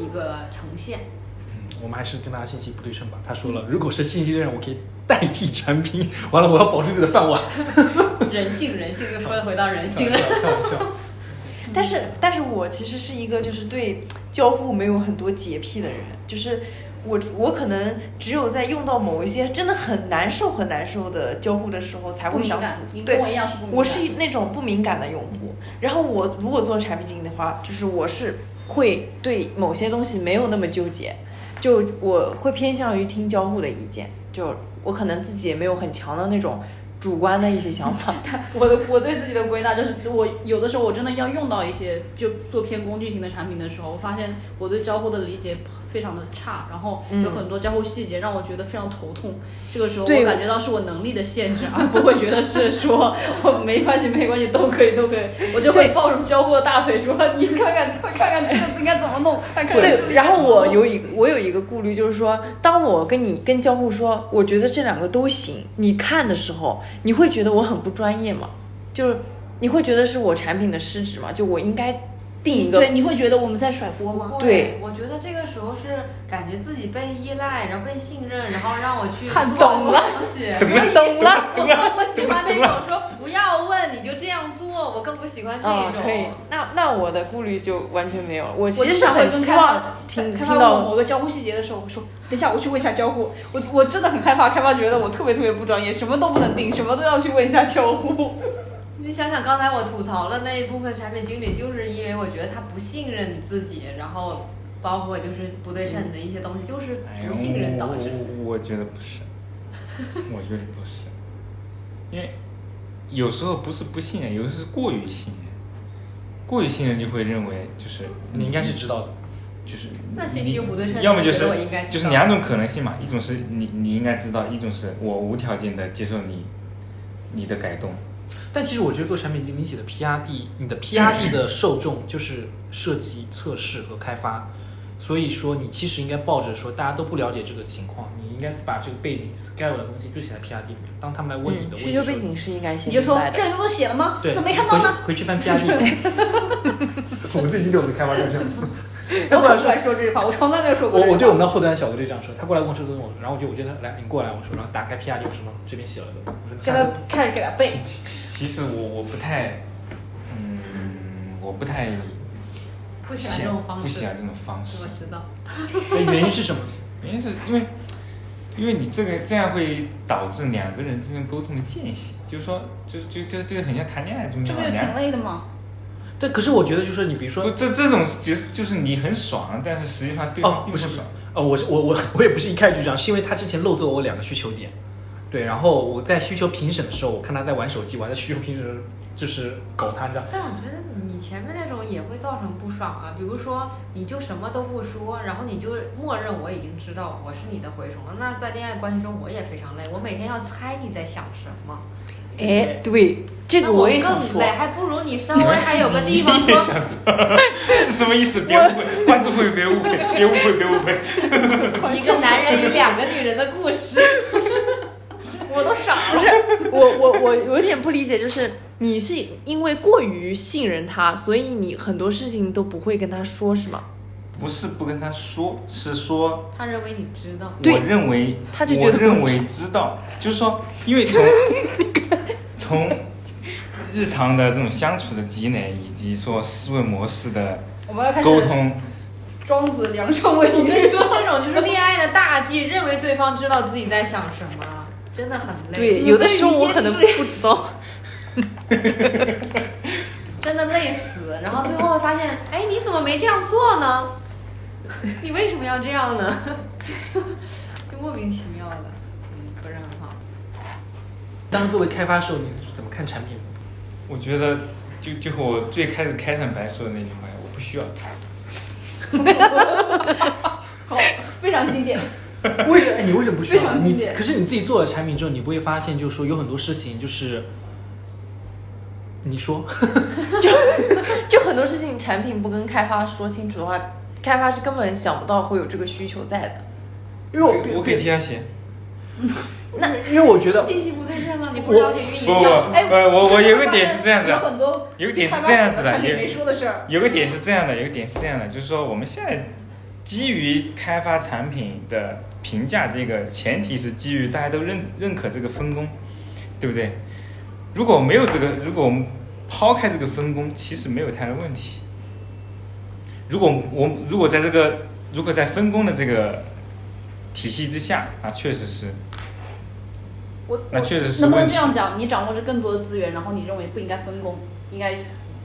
一个呈现。嗯，我们还是跟大家信息不对称吧。他说了，如果是信息对称，我可以代替产品，完了我要保住自己的饭碗。人性，人性又说回到人性开了。玩笑，开玩笑。但是，但是我其实是一个就是对交互没有很多洁癖的人，就是我我可能只有在用到某一些真的很难受很难受的交互的时候才会想吐槽。对我，一样是不敏感。我是那种不敏感的用户。然后我如果做产品经理的话，就是我是会对某些东西没有那么纠结，就我会偏向于听交互的意见，就我可能自己也没有很强的那种主观的一些想法。我的我对自己的归纳就是，我有的时候我真的要用到一些就做偏工具型的产品的时候，我发现我对交互的理解非常的差，然后有很多交互细节让我觉得非常头痛。这个时候我感觉到是我能力的限制，而不会觉得是说我没关系没关系都可以都可以，我就会抱住交互的大腿说你看看快看看这个应该怎么弄，看看对，然后我有一个我有一个顾虑，就是说，当我跟你跟交互说，我觉得这两个都行，你看的时候，你会觉得我很不专业吗？就是你会觉得是我产品的失职吗？就我应该定一个对，你会觉得我们在甩锅吗？对，我觉得这个时候是感觉自己被依赖，然后被信任，然后让我去看做懂了东西。懂了，我更不喜欢那种说不要问你就这样做，我更不喜欢这嗯，种。可以。那那我的顾虑就完全没有，我我其实很希开发望听开发问我听到某个交互细节的时候，我说等一下我去问一下交互，我我真的很害怕开发觉得我特别特别不专业，什么都不能定，什么都要去问一下交互。你想想，刚才我吐槽了那一部分产品经理，就是因为我觉得他不信任自己，然后包括就是不对称的一些东西，就是哎不信任导致。我我我觉得不是，我觉得不是，因为有时候不是不信任，有时候是过于信任，过于信任就会认为就是你应该是知道的。就是那信息不对称要么就是就是两种可能性嘛，一种是你你应该知道，一种是我无条件的接受你你的改动。但其实我觉得做产品经理写的 PRD，你的 PRD 的受众就是设计、测试和开发，所以说你其实应该抱着说大家都不了解这个情况，你应该把这个背景该有的东西就写在 PRD 里面。当他们来问你的嗯，问题的时候，需求背景是应该写你就说。这里不都写了吗？对，怎么没看到呢？回回去翻 PRD。我们最近对我们的开发就这样做。他 我过来说可不敢，说这句话，我从来没有说过。我我对我们的后端小哥就这样说，他过来问我说东西，我然后我就我觉得来你过来，我说然后打开 PRD 有什么这边写了的，我说跟他开始给他背，其其其实我我不太，嗯，我不太不喜欢这种方式。不喜欢这种方式我。知道。那原因是什么？原因是因为，因为你这个这样会导致两个人之间沟通的间隙，就是说，就就就这个很像谈恋爱中间这不就挺。累的吗？对，可是我觉得就是你比如说，这这种其实就是你很爽，但是实际上对方哦，不是并爽。哦，我是我我我也不是一开始就这样，是因为他之前漏做我两个需求点，对，然后我在需求评审的时候，我看他在玩手机，我还在需求评审就是搞他这样，但我觉得你前面那种也会造成不爽啊，比如说你就什么都不说，然后你就默认我已经知道我是你的蛔虫了。那在恋爱关系中我也非常累，我每天要猜你在想什么，哎，对，这个我也想说。还不如你稍微还有个地方说，想说 是什么意思？别误会，观众会 别误会，别误会，别误会。一个男人与两个女人的故事。我都傻了。不是我我我有点不理解，就是你是因为过于信任他，所以你很多事情都不会跟他说，是吗？不是不跟他说，是说他认为你知道，对我认为，他就觉得我认为知道，就是说，因为从 从日常的这种相处的积累，以及说思维模式的我们要开始沟通，庄子梁上问语我跟你说，这种就是恋爱的大忌，认为对方知道自己在想什么，真的很累。对，有的时候我可能不知道。真的累死，然后最后会发现，哎，你怎么没这样做呢？你为什么要这样呢？就莫名其妙的。当时作为开发时候，你是怎么看产品的？我觉得就就和我最开始开场白说的那句话，我不需要它。好，非常经典。为什么？哎你为什么不需要你常经典可是你自己做了产品之后，你不会发现，就是说有很多事情就是，你说，就很多事情，产品不跟开发说清楚的话，开发是根本想不到会有这个需求在的。因为我我可以替他写。那因为我觉得信息不对称了，你不了解运不不营？哎，呃我我有个点是这样子有很多有个点是这样子没有说的事儿。有个点是这样的，有个点是这样的，就是说我们现在基于开发产品的评价，这个前提是基于大家都认认可这个分工，对不对？如果没有这个，如果我们抛开这个分工，其实没有太大问题。如果我如果在这个如果在分工的这个体系之下，那确实是我那确实是能不能这样讲？你掌握着更多的资源，然后你认为不应该分工，应该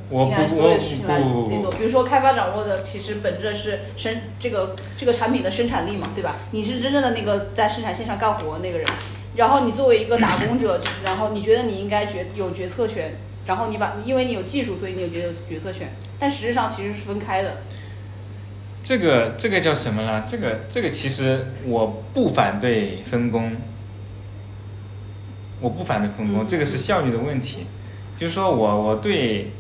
我应该不我所有的事情来做。比如说开发掌握的其实本质是生这个这个产品的生产力嘛，对吧？你是真正的那个在生产线上干活的那个人，然后你作为一个打工者，然后你觉得你应该决有决策权，然后你把因为你有技术，所以你有决有决策权，但实质上其实是分开的。这个这个叫什么呢？这个这个其实我不反对分工，我不反对分工，嗯这个是效率的问题。就是说我我对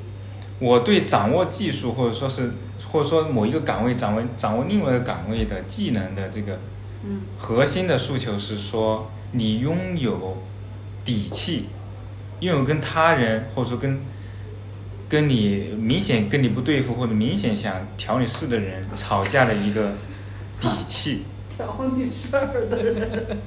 我对掌握技术或者说是或者说某一个岗位掌握掌握另外一个岗位的技能的这个嗯核心的诉求是说，你拥有底气，拥有跟他人或者说跟跟你明显跟你不对付或者明显想挑你事的人吵架的一个底气。挑你事儿的人，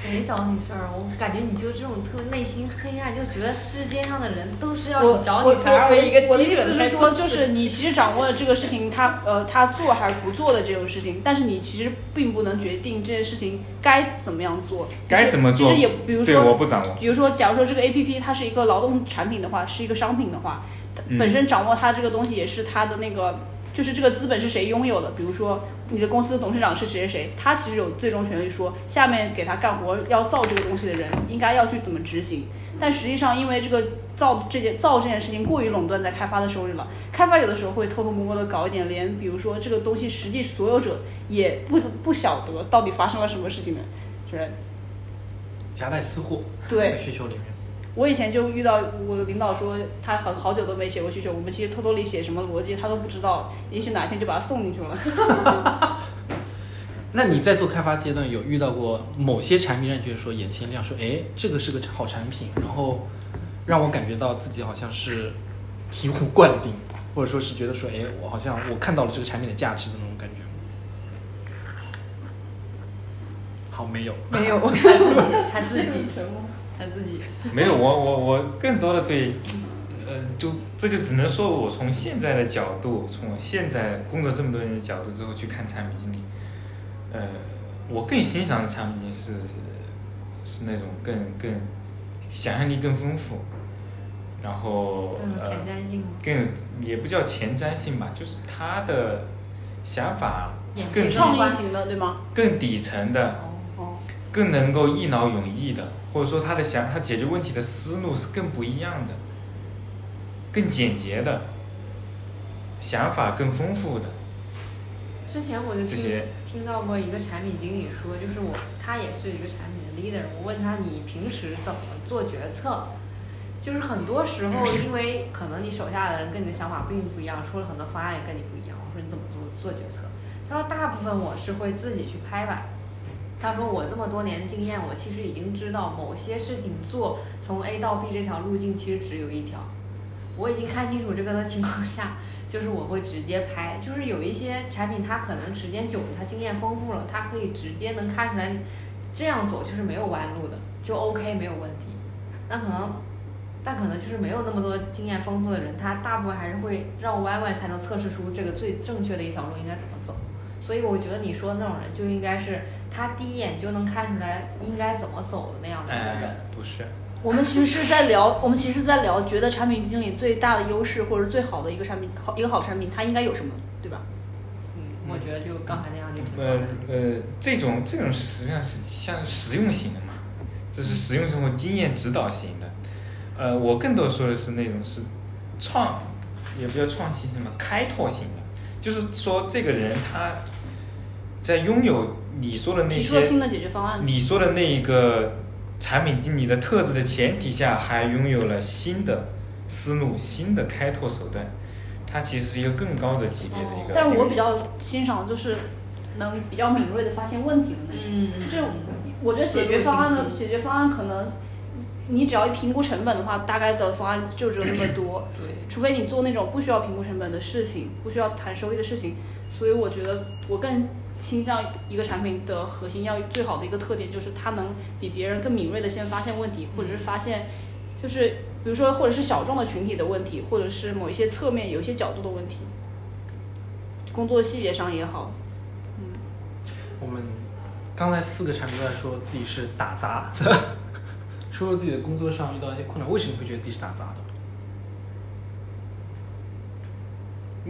谁找你事儿？我感觉你就这种特别内心黑暗，就觉得世界上的人都是要找你事儿为一个我的意基准来思是说，就是你其实掌握了这个事情，他呃他做还是不做的这种事情，但是你其实并不能决定这件事情该怎么样做，该怎么做其实也比如对，我说，不掌握。比如说，假如说这个 A P P 它是一个劳动产品的话，是一个商品的话，嗯本身掌握它这个东西也是它的那个，就是这个资本是谁拥有的。比如说你的公司的董事长是谁谁谁，他其实有最终权利说下面给他干活要造这个东西的人应该要去怎么执行。但实际上，因为这个造这件造这件事情过于垄断在开发的手里了，开发有的时候会偷偷摸摸的搞一点，连比如说这个东西实际所有者也不不晓得到底发生了什么事情的人。夹带私货，对需求里面。我以前就遇到我的领导说他很好久都没写过需求，我们其实偷偷里写什么逻辑他都不知道，也许哪天就把它送进去了。那你在做开发阶段有遇到过某些产品让你觉得说眼前一亮，说哎这个是个好产品，然后让我感觉到自己好像是醍醐灌顶，或者说是觉得说哎我好像我看到了这个产品的价值的那种感觉吗？好，没有。没有，他自己，他自己什么？他自己。没有，我我我更多的对，呃，就这就只能说我从现在的角度，从我现在工作这么多年的角度之后去看产品经理，呃，我更欣赏的产品经理是是那种更更想象力更丰富，然后更有也不叫前瞻性吧，就是他的想法是更创意型的对吗？更底层的，更能够一劳永逸的，或者说他的想他解决问题的思路是更不一样的，更简洁的，想法更丰富的。之前我就听听到过一个产品经理说，就是我他也是一个产品的 leader，我问他你平时怎么做决策？就是很多时候，因为可能你手下的人跟你的想法并不一样，出了很多方案也跟你不一样。我说你怎么做做决策？他说大部分我是会自己去拍板。他说我这么多年经验，我其实已经知道某些事情做从 A 到 B 这条路径其实只有一条。我已经看清楚这个的情况下，就是我会直接拍。就是有一些产品，它可能时间久了，它经验丰富了，它可以直接能看出来，这样走就是没有弯路的，就 OK 没有问题。那可能，但可能就是没有那么多经验丰富的人，他大部分还是会绕弯弯才能测试出这个最正确的一条路应该怎么走。所以我觉得你说的那种人就应该是他第一眼就能看出来应该怎么走的那样的一个人。哎，不是，我们其实是在聊，我们其实是在聊，觉得产品经理最大的优势或者最好的一个产品，好一个好产品，它应该有什么，对吧？嗯，我觉得就刚才那样就挺好呃的。呃，这种这种实际上是像实用型的嘛，就是实用型或经验指导型的。呃，我更多说的是那种是创，也不叫创新型嘛，开拓型的，就是说这个人他在拥有你说的那些提出新的解决方案。你说的那一个产品经理的特质的前提下，还拥有了新的思路、新的开拓手段，它其实是一个更高的级别的一个。但是我比较欣赏的就是能比较敏锐的发现问题的那种。嗯，就是我觉得解决方案的解决方案可能，你只要一评估成本的话，大概的方案就只有那么多。对，除非你做那种不需要评估成本的事情，不需要谈收益的事情，所以我觉得我更倾向一个产品的核心要最好的一个特点就是它能比别人更敏锐的先发现问题，或者是发现就是比如说或者是小众的群体的问题，或者是某一些侧面有一些角度的问题，工作细节上也好，嗯。我们刚才四个产品都在说自己是打杂，说说自己的工作上遇到一些困难，为什么会觉得自己是打杂的？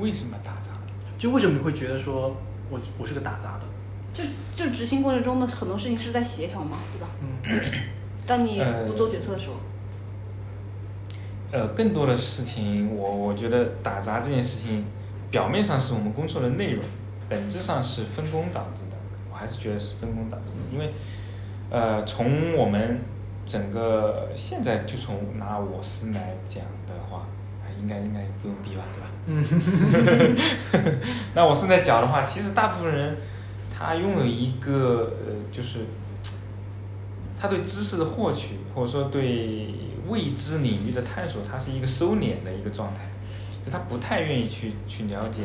为什么打杂？就为什么你会觉得说我我是个打杂的？就就执行过程中的很多事情是在协调嘛，对吧？嗯，当你不做决策的时候，呃，更多的事情，我我觉得打杂这件事情，表面上是我们工作的内容，本质上是分工导致的。我还是觉得是分工导致的，因为，呃，从我们整个现在就从拿我司来讲的话，啊应该应该不用逼吧，对吧？嗯。那我司在讲的话，其实大部分人他拥有一个呃，就是他对知识的获取，或者说对未知领域的探索，它是一个收敛的一个状态，就他不太愿意去去了解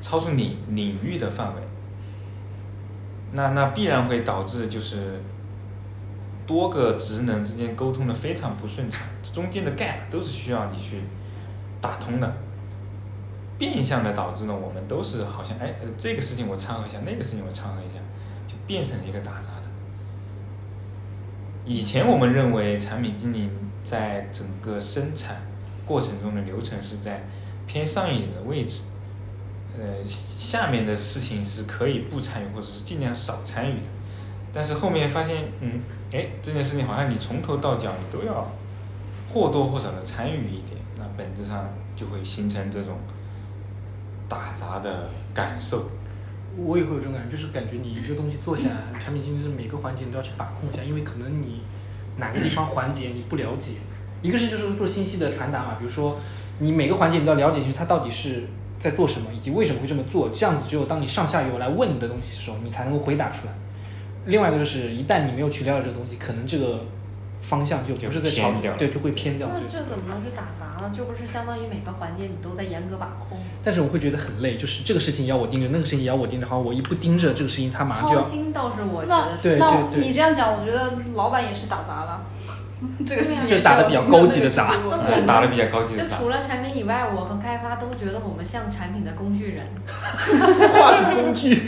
超出领领域的范围。那那必然会导致就是多个职能之间沟通的非常不顺畅，中间的 gap 都是需要你去打通的。变相的导致呢，我们都是好像哎，这个事情我掺和一下，那个事情我掺和一下，就变成了一个打杂的。以前我们认为产品经理在整个生产过程中的流程是在偏上一点的位置，呃，下面的事情是可以不参与或者是尽量少参与的。但是后面发现，嗯，哎，这件事情好像你从头到脚你都要或多或少的参与一点，那本质上就会形成这种打杂的感受。我也会有这种感觉，就是感觉你一个东西做起来，产品经理是每个环节你都要去把控一下，因为可能你哪个地方环节你不了解，一个是就是做信息的传达嘛，比如说你每个环节你都要了解进去，它到底是在做什么，以及为什么会这么做，这样子只有当你上下游来问你的东西的时候，你才能够回答出来。另外一个就是，一旦你没有去了解这个东西，可能这个方向就不是在朝就偏对，就会偏掉。那这怎么能是打杂呢？这不是相当于每个环节你都在严格把控？但是我会觉得很累，就是这个事情要我盯着，那个事情也要我盯着，好，我一不盯着这个事情，他马上就操要。心倒是我觉得对那对对你这样讲，我觉得老板也是打杂了，这个事情就打的比较高级的杂 打的比较高级就的杂。除了产品以外，我和开发都觉得我们像产品的工具人。工具。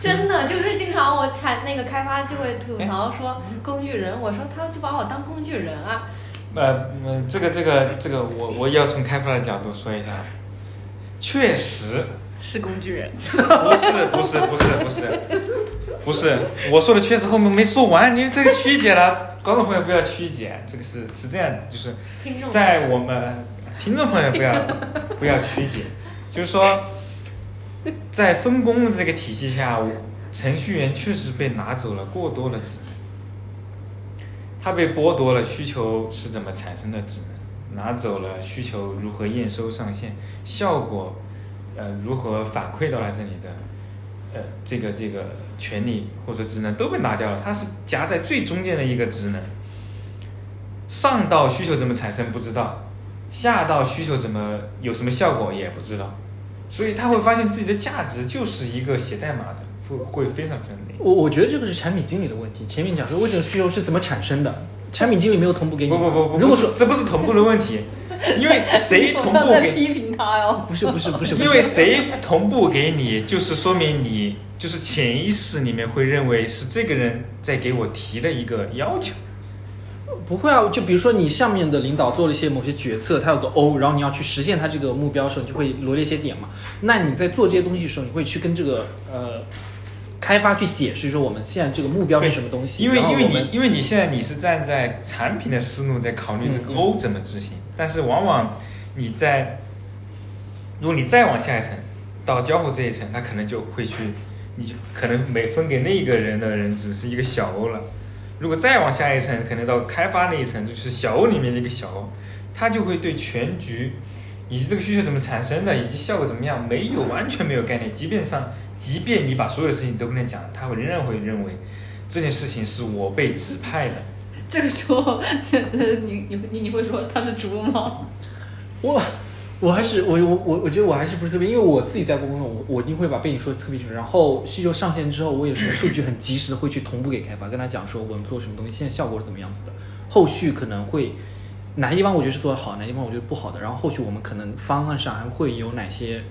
真的就是经常我产那个开发就会吐槽说工具人，我说他就把我当工具人啊。呃，嗯，这个这个这个，我我也要从开发的角度说一下，确实是工具人。不是不是不是不是不是，我说的确实后面没说完，你这个曲解了，观众朋友不要曲解，这个是是这样子，就是在我们听众朋友不要不要曲解，就是说，在分工的这个体系下，程序员确实被拿走了过多的职能，他被剥夺了需求是怎么产生的职能，拿走了需求如何验收上线，效果呃如何反馈到了这里的呃这个这个权利或者职能都被拿掉了，他是夹在最中间的一个职能。上到需求怎么产生不知道，下到需求怎么有什么效果也不知道，所以他会发现自己的价值就是一个写代码的，会会非常非常累。我我觉得这个是产品经理的问题。前面讲说为这个需求是怎么产生的，产品经理没有同步给你。不不不不，如果说不这不是同步的问题，因为谁同步给，批评他哟。不是不是，不是因为谁同步给你，就是说明你就是潜意识里面会认为是这个人在给我提的一个要求。不会啊，就比如说你上面的领导做了一些某些决策，他有个 O，然后你要去实现他这个目标的时候，你就会罗列一些点嘛。那你在做这些东西的时候，你会去跟这个呃开发去解释说我们现在这个目标是什么东西。因为因为你因为你现在你是站在产品的思路在考虑这个 O 怎么执行，但是往往你在如果你再往下一层到交互这一层，他可能就会去，你就可能每分给那个人的人只是一个小 O 了。如果再往下一层，可能到开发那一层，就是小 O 里面的一个小 O，他就会对全局以及这个需求怎么产生的，以及效果怎么样，没有完全没有概念。即便上，即便你把所有的事情都跟他讲，他会仍然会认为这件事情是我被指派的。这个时候，你你你你会说他是猪吗？我我还是我我我我觉得我还是不是特别，因为我自己在过工作，我我一定会把被你说的特别清楚。然后需求上线之后，我有时候数据很及时的会去同步给开发，跟他讲说我们做什么东西，现在效果是怎么样子的，后续可能会哪些地方我觉得是做的好，哪些地方我觉得不好的，然后后续我们可能方案上还会有哪些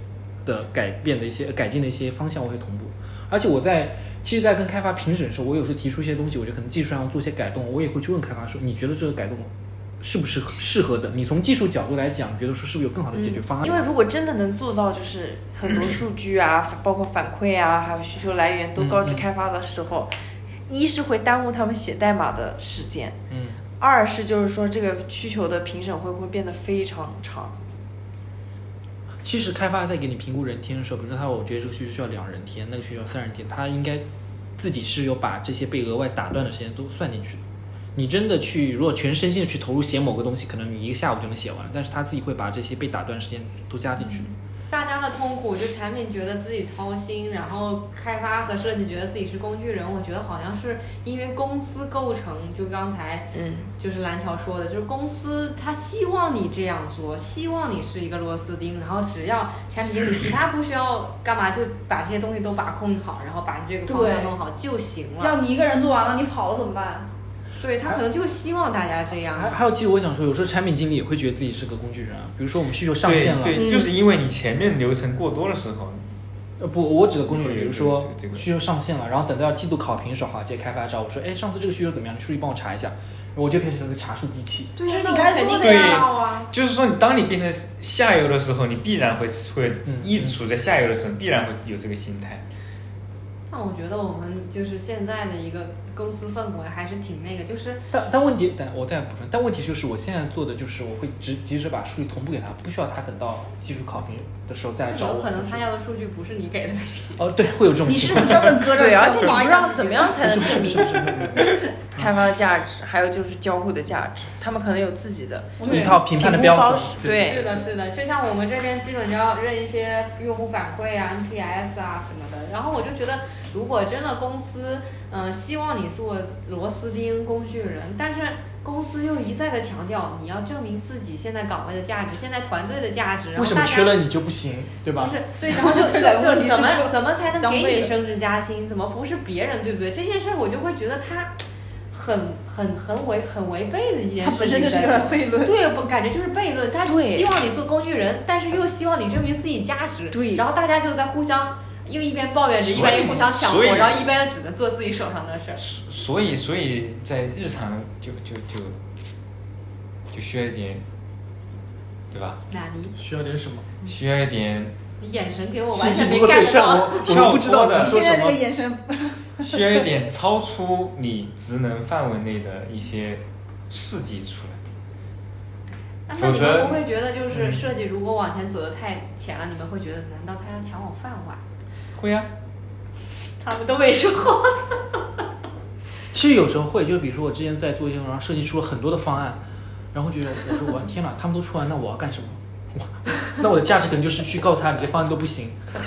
的改变的一些改进的一些方向，我会同步。而且我在其实，在跟开发评审的时候，我有时候提出一些东西，我觉得可能技术上要做一些改动，我也会去问开发说，你觉得这个改动是不是适合的？你从技术角度来讲，觉得说是不是有更好的解决方案？因为如果真的能做到，就是很多数据啊，包括反馈啊，还有需求来源都告知开发的时候，一是会耽误他们写代码的时间，嗯，二是就是说这个需求的评审会会变得非常长。其实开发在给你评估人天的时候，比如说他，我觉得这个需求需要两人天，那个需求三人天，他应该自己是有把这些被额外打断的时间都算进去的。你真的去，如果全身心的去投入写某个东西，可能你一个下午就能写完，但是他自己会把这些被打断时间都加进去。大家的痛苦，就产品觉得自己操心，然后开发和设计觉得自己是工具人。我觉得好像是因为公司构成，就刚才嗯，就是蓝桥说的，就是公司他希望你这样做，希望你是一个螺丝钉，然后只要产品经理其他不需要干嘛，就把这些东西都把控好，然后把你这个方向弄好就行了。要你一个人做完了，你跑了怎么办？对他可能就希望大家这样。还还有，其实我想说，有时候产品经理也会觉得自己是个工具人啊。比如说我们需求上线了，对对，嗯就是因为你前面流程过多的时候，呃不，我指的工具人，比如说需求上线了，然后等到要季度考评的时候，好，这些开发找我说，哎，上次这个需求怎么样？你数据帮我查一下，我就变成了个查数机器。对呀，那这是你肯定做的呀要啊。就是说，你当你变成下游的时候，你必然会会嗯一直处在下游的时候，必然会有这个心态。那我觉得我们就是现在的一个公司氛围还是挺那个，就是但但问题，但我再补充，但问题就是我现在做的就是我会直及时把数据同步给他，不需要他等到技术考评的时候再来找我。有可能他要的数据不是你给的那些。哦，对，会有这种你情况。是不是专门搁着？对，而且你不知道怎么样才能证明开发的价值，还有就是交互的价值，他们可能有自己的一套评判的标准。对是的，是的，就像我们这边基本就要认一些用户反馈啊、NPS 啊什么的。然后我就觉得，如果真的公司，嗯、希望你做螺丝钉、工具人，但是公司又一再的强调你要证明自己现在岗位的价值、现在团队的价值，然为什么缺了你就不行，对吧？不是对，然后就就就怎么怎么才能给你升职加薪？怎么不是别人，对不对？这件事儿我就会觉得他很很很违很违背的一件它事情在做。本身就是个悖论。对，不感觉就是悖论。他希望你做工具人，但是又希望你证明自己价值。对然后大家就在互相又一边抱怨着，一边又互相抢活，然后一边又只能做自己手上的事儿。所以，所以在日常就就就就需要一点，对吧？哪里需要点什么？需要一点，你眼神给我完全没不够对 get，到。我我不知道跳脱的你说什现在这个么。眼神，需要一点超出你职能范围内的一些事迹出来。那那你否则们不会觉得，就是嗯设计如果往前走的太前了，你们会觉得难道他要抢我饭碗？会啊，他们都没说。其实有时候会，就是比如说我之前在做一些文章，设计出了很多的方案，然后觉得我说我天哪，他们都出完，那我要干什么？那我的价值可能就是去告诉他，你这方案都不行。但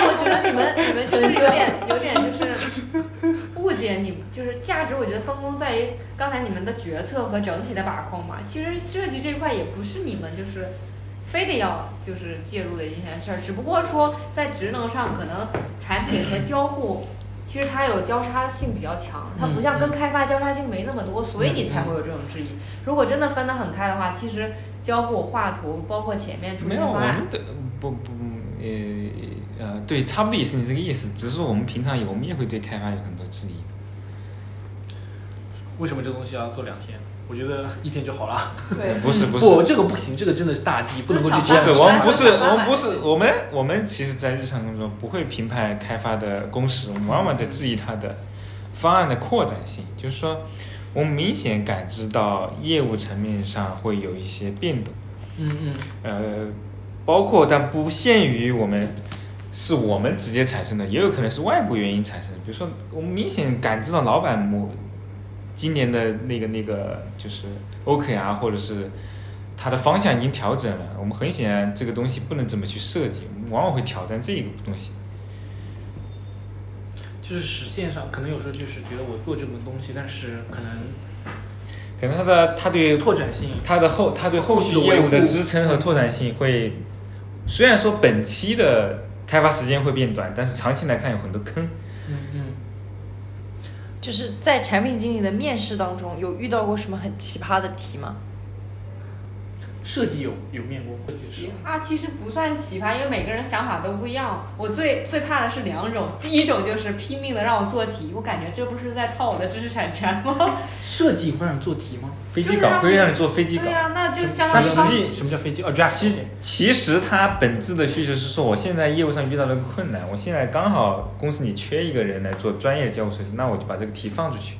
我觉得你们你们就是有点 有点就是误解你们，就是价值，我觉得分工在于刚才你们的决策和整体的把控嘛。其实设计这一块也不是你们就是非得要就是介入的一件事儿，只不过说在职能上可能产品和交互。其实它有交叉性比较强，它不像跟开发交叉性没那么多，所以你才会有这种质疑。如果真的分得很开的话，其实交互、画图，包括前面出没有我现方案，们的不不呃呃对，差不多也是你这个意思，只是说我们平常有，我们也会对开发有很多质疑。为什么这个东西要做两天？我觉得一天就好了。对，不是不是不，这个不行，这个真的是大忌，不能够去这样不是，我们不是，我们不是，我们我们其实，在日常工作中不会评判开发的工时，我们往往在质疑它的方案的扩展性。就是说，我们明显感知到业务层面上会有一些变动，嗯嗯，呃，包括但不限于我们是我们直接产生的，也有可能是外部原因产生的。比如说，我们明显感知到老板某今年的那个那个就是 OKR 或者是它的方向已经调整了，我们很显然这个东西不能这么去设计，我们往往会挑战这个东西。就是实现上可能有时候就是觉得我做这个东西，但是可能可能他的他对拓展性。他的后他对后续业务的支撑和拓展性会，虽然说本期的开发时间会变短，但是长期来看有很多坑。就是在产品经理的面试当中，有遇到过什么很奇葩的题吗？设计有有面过吗？奇葩其实不算奇葩，因为每个人想法都不一样。我最最怕的是两种，第一种就是拼命的让我做题，我感觉这不是在套我的知识产权吗？设计会让你做题吗？飞机稿会让你做飞机稿对，呀、那就相当于实际什么叫飞机？哦，draft。其其实它本质的需求是说，我现在业务上遇到了个困难，我现在刚好公司里缺一个人来做专业的交互设计，那我就把这个题放出去，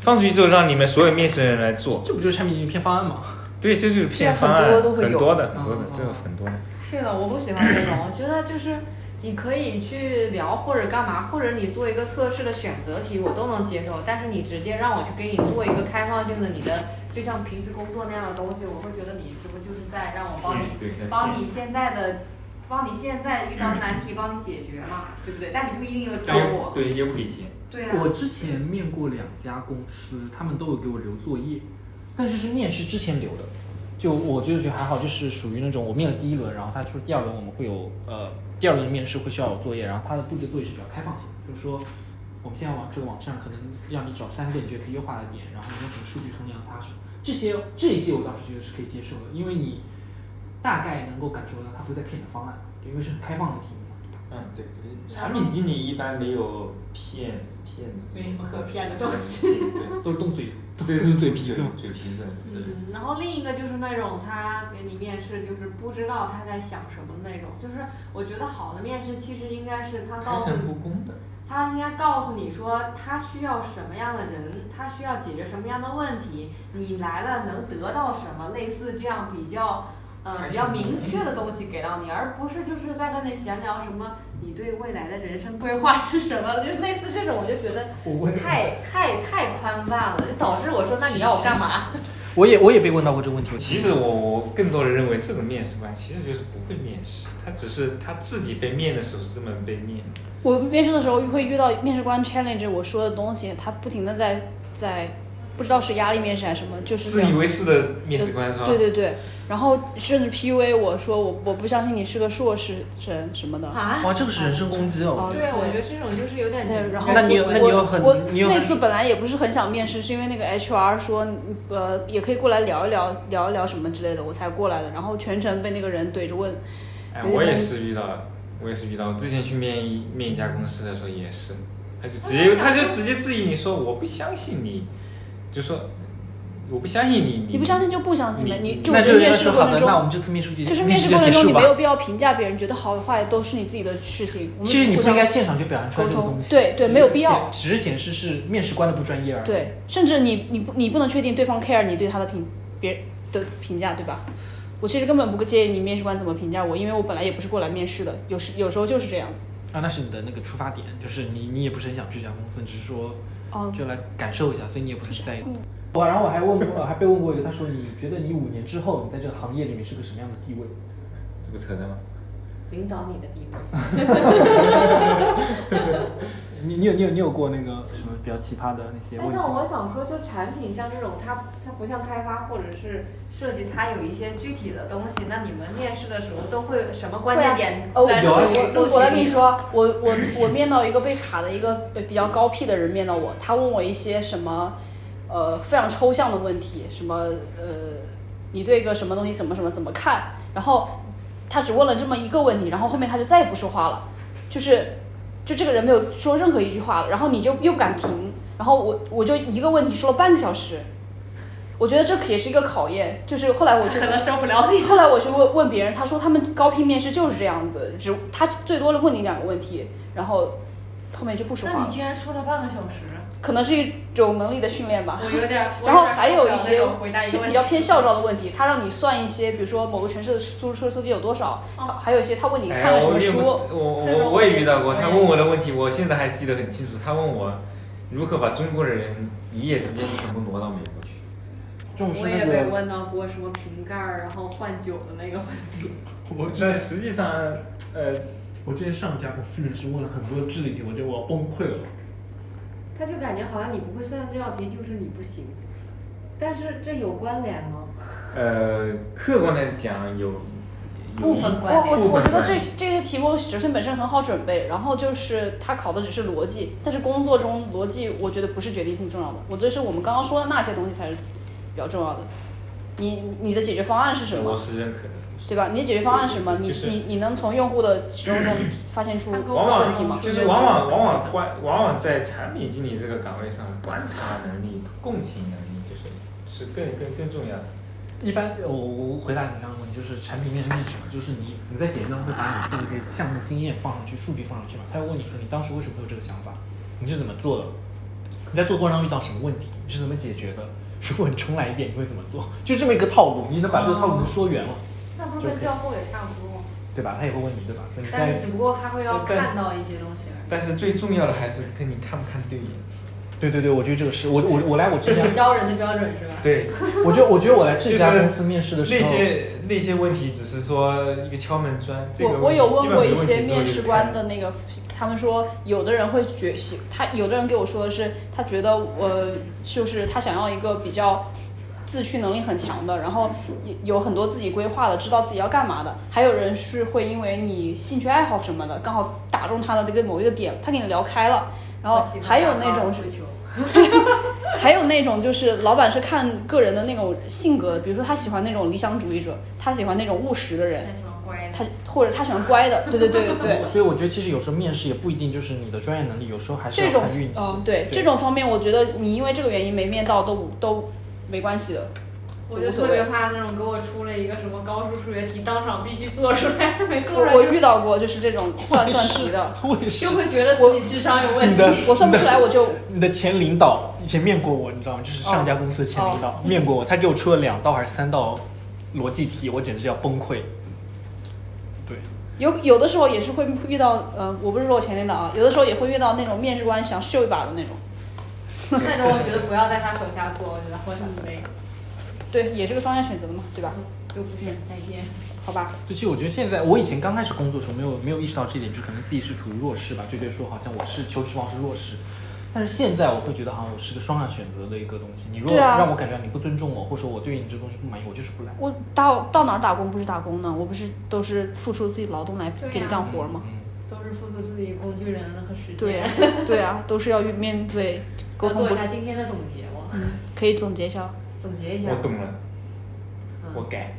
放出去之后让你们所有面试的人来做。这不就是产品经理偏方案吗？对，这就是这样偏方案，很多都会有很多的，很多的嗯，这个很多的。是的，我不喜欢这种。我觉得就是你可以去聊或者干嘛，或者你做一个测试的选择题，我都能接受。但是你直接让我去给你做一个开放性的，你的就像平时工作那样的东西，我会觉得你这不就是在让我帮你帮你现在的。帮你现在遇到的难题帮你解决嘛，对不对？但你不一定要找我。对，也不给钱。对啊。我之前面过两家公司，他们都有给我留作业，但是是面试之前留的。就我觉得觉得还好，就是属于那种我面了第一轮，然后他说第二轮我们会有呃第二轮的面试会需要有作业，然后他的布置作业是比较开放性的，就是说我们现在网这个网站可能让你找三个你觉得可以优化的点，然后你用什么数据衡量它什么，这些这些我倒是觉得是可以接受的，因为你大概能够感受到他不是在骗你的方案，因为是很开放的题目嘛。嗯，对，对产品经理一般没有骗骗的，没什么可骗的东西。都是动嘴，对，就是嘴皮子，嘴皮子。嗯，然后另一个就是那种他给你面试，就是不知道他在想什么那种。就是我觉得好的面试其实应该是他告诉。他应该告诉你说他需要什么样的人，他需要解决什么样的问题，你来了能得到什么，类似这样比较。呃，比较明确的东西给到你，而不是就是在跟你闲聊什么你对未来的人生规划是什么，就类似这种，我就觉得太太太宽泛了，就导致我说那你要我干嘛？我也我也被问到过这个问题。其实我我更多的认为这种面试官其实就是不会面试，他只是他自己被面的时候是这么被面的。我面试的时候会遇到面试官 challenge 我说的东西，他不停的在在不知道是压力面试还是什么，就是自以为是的面试官是吧？对对对，然后甚至 PUA 我说我我不相信你是个硕士生什么的。啊？哇，这个是人身攻击哦。哦对，我觉得这种就是有点对，然后那你那你有很我你有很那次本来也不是很想面试，是因为那个 HR 说呃也可以过来聊一聊聊一聊什么之类的，我才过来的。然后全程被那个人怼着问，哎，我也是遇到了，我也是遇到。我之前去面一面一家公司的时候也是，他就直接他就直接质疑你说我不相信你，就说我不相信你，你不相信就不相信呗，你你就是面试的，过程中那我们这次面试就就是面试过程中。你没有必要评价别人，觉得好与坏都是你自己的事情。我们其实你不应该现场就表现出来这个东西，对对没有必要只是显示是面试官的不专业而已。，对，甚至你你不你不能确定对方 care 你对他的评别的评价，对吧？我其实根本不介意你面试官怎么评价我，因为我本来也不是过来面试的，有时有时候就是这样子。啊，那是你的那个出发点，就是你你也不是很想去这家公司，只是说哦，就来感受一下，所以你也不是很在意嗯。我然后我还问过，还被问过一个，他说你觉得你五年之后你在这个行业里面是个什么样的地位？这不扯淡吗？领导你的地位。你你有你有你有过那个什么比较奇葩的那些？那我想说，就产品像这种，它它不像开发或者是设计，它有一些具体的东西。那你们面试的时候都会什么关键点哦，在有啊录取我我来？跟你说，我我我面到一个被卡的一个比较高 P 的人面到我，他问我一些什么呃非常抽象的问题，什么呃你对一个什么东西怎么什么怎么看，然后他只问了这么一个问题，然后后面他就再也不说话了，就是就这个人没有说任何一句话了，然后你就又不敢停，然后我我就一个问题说了半个小时，我觉得这也是一个考验，就是后来我去可能受不了你。后来我去问问别人，他说他们高聘面试就是这样子，只他最多的问你两个问题，然后后面就不说话了。那你竟然说了半个小时，可能是一种能力的训练吧。我有点。我然后还有一些是比较偏校招的问题，他让你算一些，比如说某个城市的出租车司机有多少，哦还有一些他问你哎看了什么我书，我这种我我也遇到过，他问我的问题，我现在还记得很清楚。他问我如何把中国人一夜之间全部挪到美国去。我也被，问到过什么瓶盖儿，然后换酒的那个问题。我那实际上，呃，我之前上一家公司面试问了很多智力题，我觉得我要崩溃了。他就感觉好像你不会算这道题就是你不行。但是这有关联吗？呃，客观来讲有有部分关联我我我觉得这这些题目首先本身很好准备，然后就是它考的只是逻辑，但是工作中逻辑我觉得不是决定性重要的，我觉得是我们刚刚说的那些东西才是比较重要的。你你的解决方案是什么我，是认可的。对吧？你的解决方案是什么？你就是你你能从用户的使用中发现出它跟往问题吗往？就是往往往往观往往在产品经理这个岗位上，观察能力、共情能力就是是更更更重要的。一般我我回答你刚刚问题，就是产品面是面试嘛，就是你你在简历当中会把你做的这些项目经验放上去，数据放上去嘛，他会问你说你当时为什么会有这个想法，你是怎么做的，你在做过程中遇到什么问题，你是怎么解决的？如果你重来一遍，你会怎么做？就这么一个套路，你能把这个套路能说圆了，那不跟教后也差不多，对吧？他也会问你，对吧？所以你但是只不过他会要看到一些东西而已。但是最重要的还是跟你看不看对眼。对对对，我觉得这个是我我我来我这家招人的标准是吧？对，我觉得我觉得我来这家公司面试的时候，那些那些问题只是说一个敲门砖。这个我我有问过一些面试官的那个，他们说有的人会觉喜，他有的人给我说的是，他觉得我，就是他想要一个比较自驱能力很强的，然后有有很多自己规划的，知道自己要干嘛的。还有人是会因为你兴趣爱好什么的，刚好打中他的这个某一个点，他跟你聊开了。然后还有那种 还有那种就是老板是看个人的那种性格，比如说他喜欢那种理想主义者，他喜欢那种务实的人太，喜欢乖的。他或者他喜欢乖的，对对对对对。所以我觉得其实有时候面试也不一定就是你的专业能力，有时候还是要这种看运气。嗯，对这种方面，我觉得你因为这个原因没面到都都没关系的。我就特别怕那种给我出了一个什么高数数学题，当场必须做出来，没做出来我遇到过就是这种算算题的，我也是就。会觉得自己智商有问题。你的我算不出来我就你的前领导以前面过我，你知道吗？就是上家公司的前领哦导、面过我，他给我出了两道还是三道逻辑题，我简直要崩溃。对，有有的时候也是会遇到，呃，我不是说我前领导啊，有的时候也会遇到那种面试官想秀一把的那种，那种我觉得不要在他手下做，我觉得很累，对，也是个双向选择的嘛，对吧？就不选再见。好吧，对，其实我觉得现在我以前刚开始工作的时候没有没有意识到这一点，就可能自己是处于弱势吧，就觉得说好像我是求职方是弱势。但是现在我会觉得好像我是个双向选择的一个东西。你如果让我感觉你不尊重我，或者说我对于你这个东西不满意，我就是不来。我到到哪儿打工不是打工呢？我不是都是付出自己劳动来给你干活吗？嗯，都是付出自己工具人和时间。对呀，对啊，都是要面对沟通不做一下今天的总结吗？嗯，可以总结一下。总结一下。我懂了，嗯我改。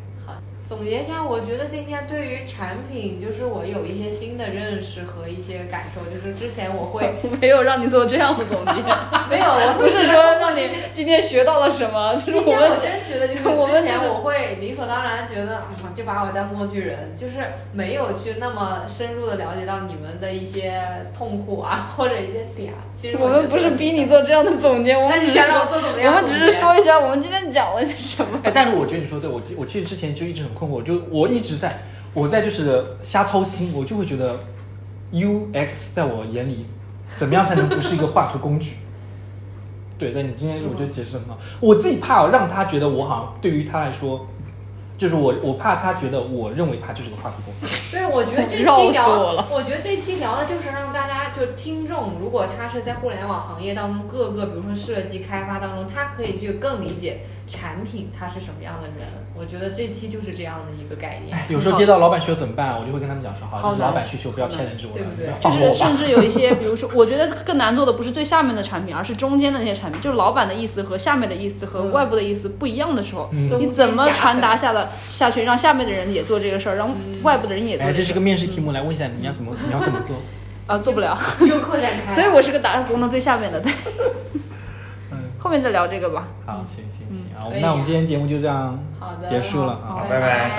好，总结一下，我觉得今天对于产品，就是我有一些新的认识和一些感受。就是之前我会 没有让你做这样的总结，没有，我不是说让你今天学到了什么，就是我今天我们真觉得，就是我们之前我会理所当然觉得，嗯，就把我当工具人，就是没有去那么深入的了解到你们的一些痛苦啊，或者一些点。其实我们不是逼你做这样的总结，我们只是你想让我做怎么样我们只是说一下我们今天讲了些什么。哎，但是我觉得你说对，我其我其实之前就一直很困惑，就我一直在我在就是瞎操心，我就会觉得 UX 在我眼里怎么样才能不是一个画图工具？对，但你今天我觉得解释得很好，我自己怕让他觉得我好像对于他来说，就是我我怕他觉得我认为他就是个画图工具。对，我觉得这 期聊，我觉得这期聊的就是让大家就听众，如果他是在互联网行业当中各个，比如说设计开发当中，他可以去更理解产品他是什么样的人。我觉得这期就是这样的一个概念。哎，有时候接到老板需求怎么办？我就会跟他们讲说，好，好难这是老板需求，不要牵连着我，对不对就是甚至有一些，比如说，我觉得更难做的不是最下面的产品，而是中间的那些产品，就是老板的意思和下面的意思和嗯外部的意思不一样的时候，嗯你怎么传达下的下去，让下面的人也做这个事儿，让外部的人也做哎，这是个面试题目，来问一下你要怎么你要怎么做？啊，做不了，又扩展开，所以我是个打工的最下面的，对，嗯，后面再聊这个吧。好，行行行啊，那我们今天节目就这样好的。结束了啊好拜。拜拜